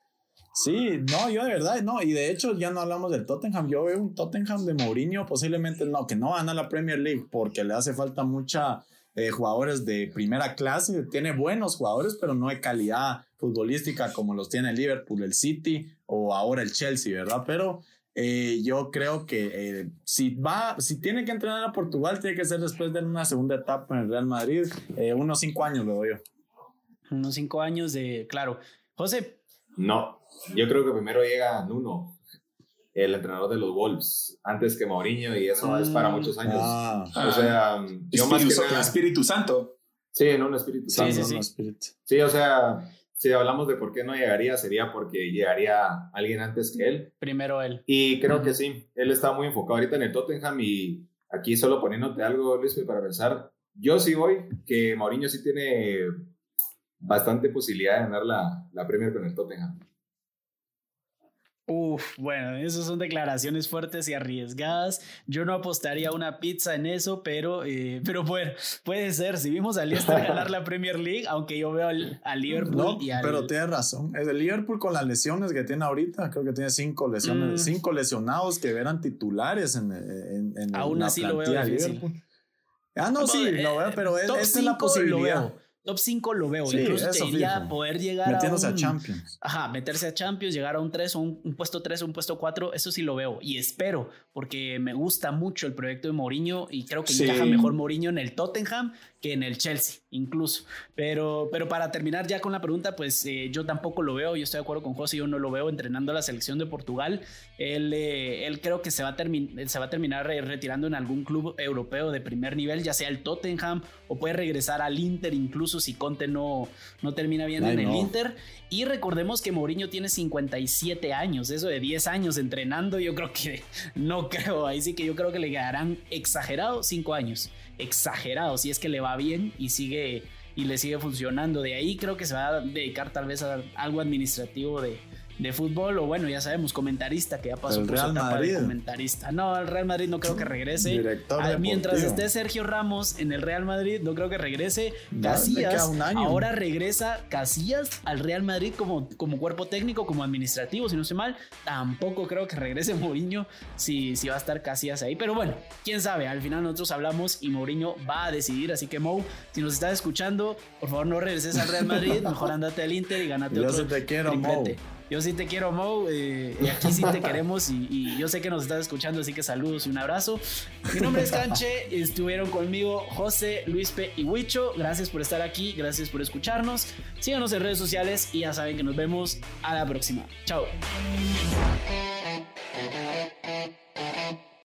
Sí, no, yo de verdad, no, y de hecho ya no hablamos del Tottenham, yo veo un Tottenham de Mourinho, posiblemente no, que no gana la Premier League porque le hace falta mucha eh, jugadores de primera clase, tiene buenos jugadores, pero no de calidad futbolística como los tiene el Liverpool, el City o ahora el Chelsea, ¿verdad? Pero eh, yo creo que eh, si va, si tiene que entrenar a Portugal, tiene que ser después de una segunda etapa en el Real Madrid, eh, unos cinco años lo doy yo. Unos 5 años de. Claro. José, No, yo creo que primero llega Nuno, el entrenador de los Wolves, antes que Mourinho, y eso es para Mm. muchos años. Ah, o sea, yo más que nada, Espíritu Santo. sí, en un espíritu Sí, santo. sí, no, sí. no, espíritu. Sí, o sea, si hablamos de por qué no llegaría, sería porque llegaría alguien antes que él. primero él. Y creo que sí, él está muy enfocado ahorita en el Tottenham y aquí solo poniéndote algo, Luis, para pensar, yo sí voy, que Mourinho sí tiene bastante posibilidad de ganar la, la Premier con el Tottenham. Uf, bueno, esas son declaraciones fuertes y arriesgadas. Yo no apostaría una pizza en eso, pero, eh, pero bueno, puede ser. Si vimos al Leicester ganar la Premier League, aunque yo veo al, al Liverpool No, y al. pero tienes razón. Es el Liverpool con las lesiones que tiene ahorita, creo que tiene cinco lesiones, Mm. cinco lesionados que eran titulares en, en, en Aún así lo veo difícil. Liverpool. Ah, no, sí, Eh, lo veo, pero es, esta es la lo posibilidad. veo. Top 5 lo veo. Incluso te diría poder llegar a, a Champions. Ajá, meterse a Champions, llegar a un 3 o un, puesto 3 o un puesto 4, eso sí lo veo. Y espero, porque me gusta mucho el proyecto de Mourinho y creo que encaja mejor Mourinho en el Tottenham que en el Chelsea, incluso. Pero, pero para terminar ya con la pregunta, pues eh, yo tampoco lo veo. Yo estoy de acuerdo con José, yo no lo veo entrenando a la selección de Portugal. Él, eh, él creo que se va, a se va a terminar retirando en algún club europeo de primer nivel, ya sea el Tottenham o puede regresar al Inter, incluso si Conte no, no termina bien en el Inter. Y recordemos que Mourinho tiene 57 años, eso de 10 años entrenando, yo creo que no creo, ahí sí que yo creo que le quedarán exagerados 5 años, exagerados, si es que le va bien y sigue y le sigue funcionando. De ahí creo que se va a dedicar tal vez a algo administrativo de, de fútbol o bueno, ya sabemos, comentarista que ya pasó por su etapa de comentarista. No, el Real Madrid no creo que regrese. Ah, mientras esté Sergio Ramos en el Real Madrid, no creo que regrese. Casillas ahora regresa Casillas al Real Madrid como, como cuerpo técnico, como administrativo, si no sé mal. Tampoco creo que regrese Mourinho si, si va a estar Casillas ahí. Pero bueno, quién sabe, al final nosotros hablamos y Mourinho va a decidir. Así que Mou, si nos estás escuchando, por favor no regreses al Real Madrid, mejor andate al Inter y ganate Yo otro. te quiero, Mou. Yo sí te quiero, Mo. Eh, y aquí sí te queremos. Y, y, yo sé que nos estás escuchando, así que saludos y un abrazo. Mi nombre es Canche. Estuvieron conmigo José, Luispe y Huicho. Gracias por estar aquí. Gracias por escucharnos. Síganos en redes sociales y ya saben que nos vemos a la próxima. Chao.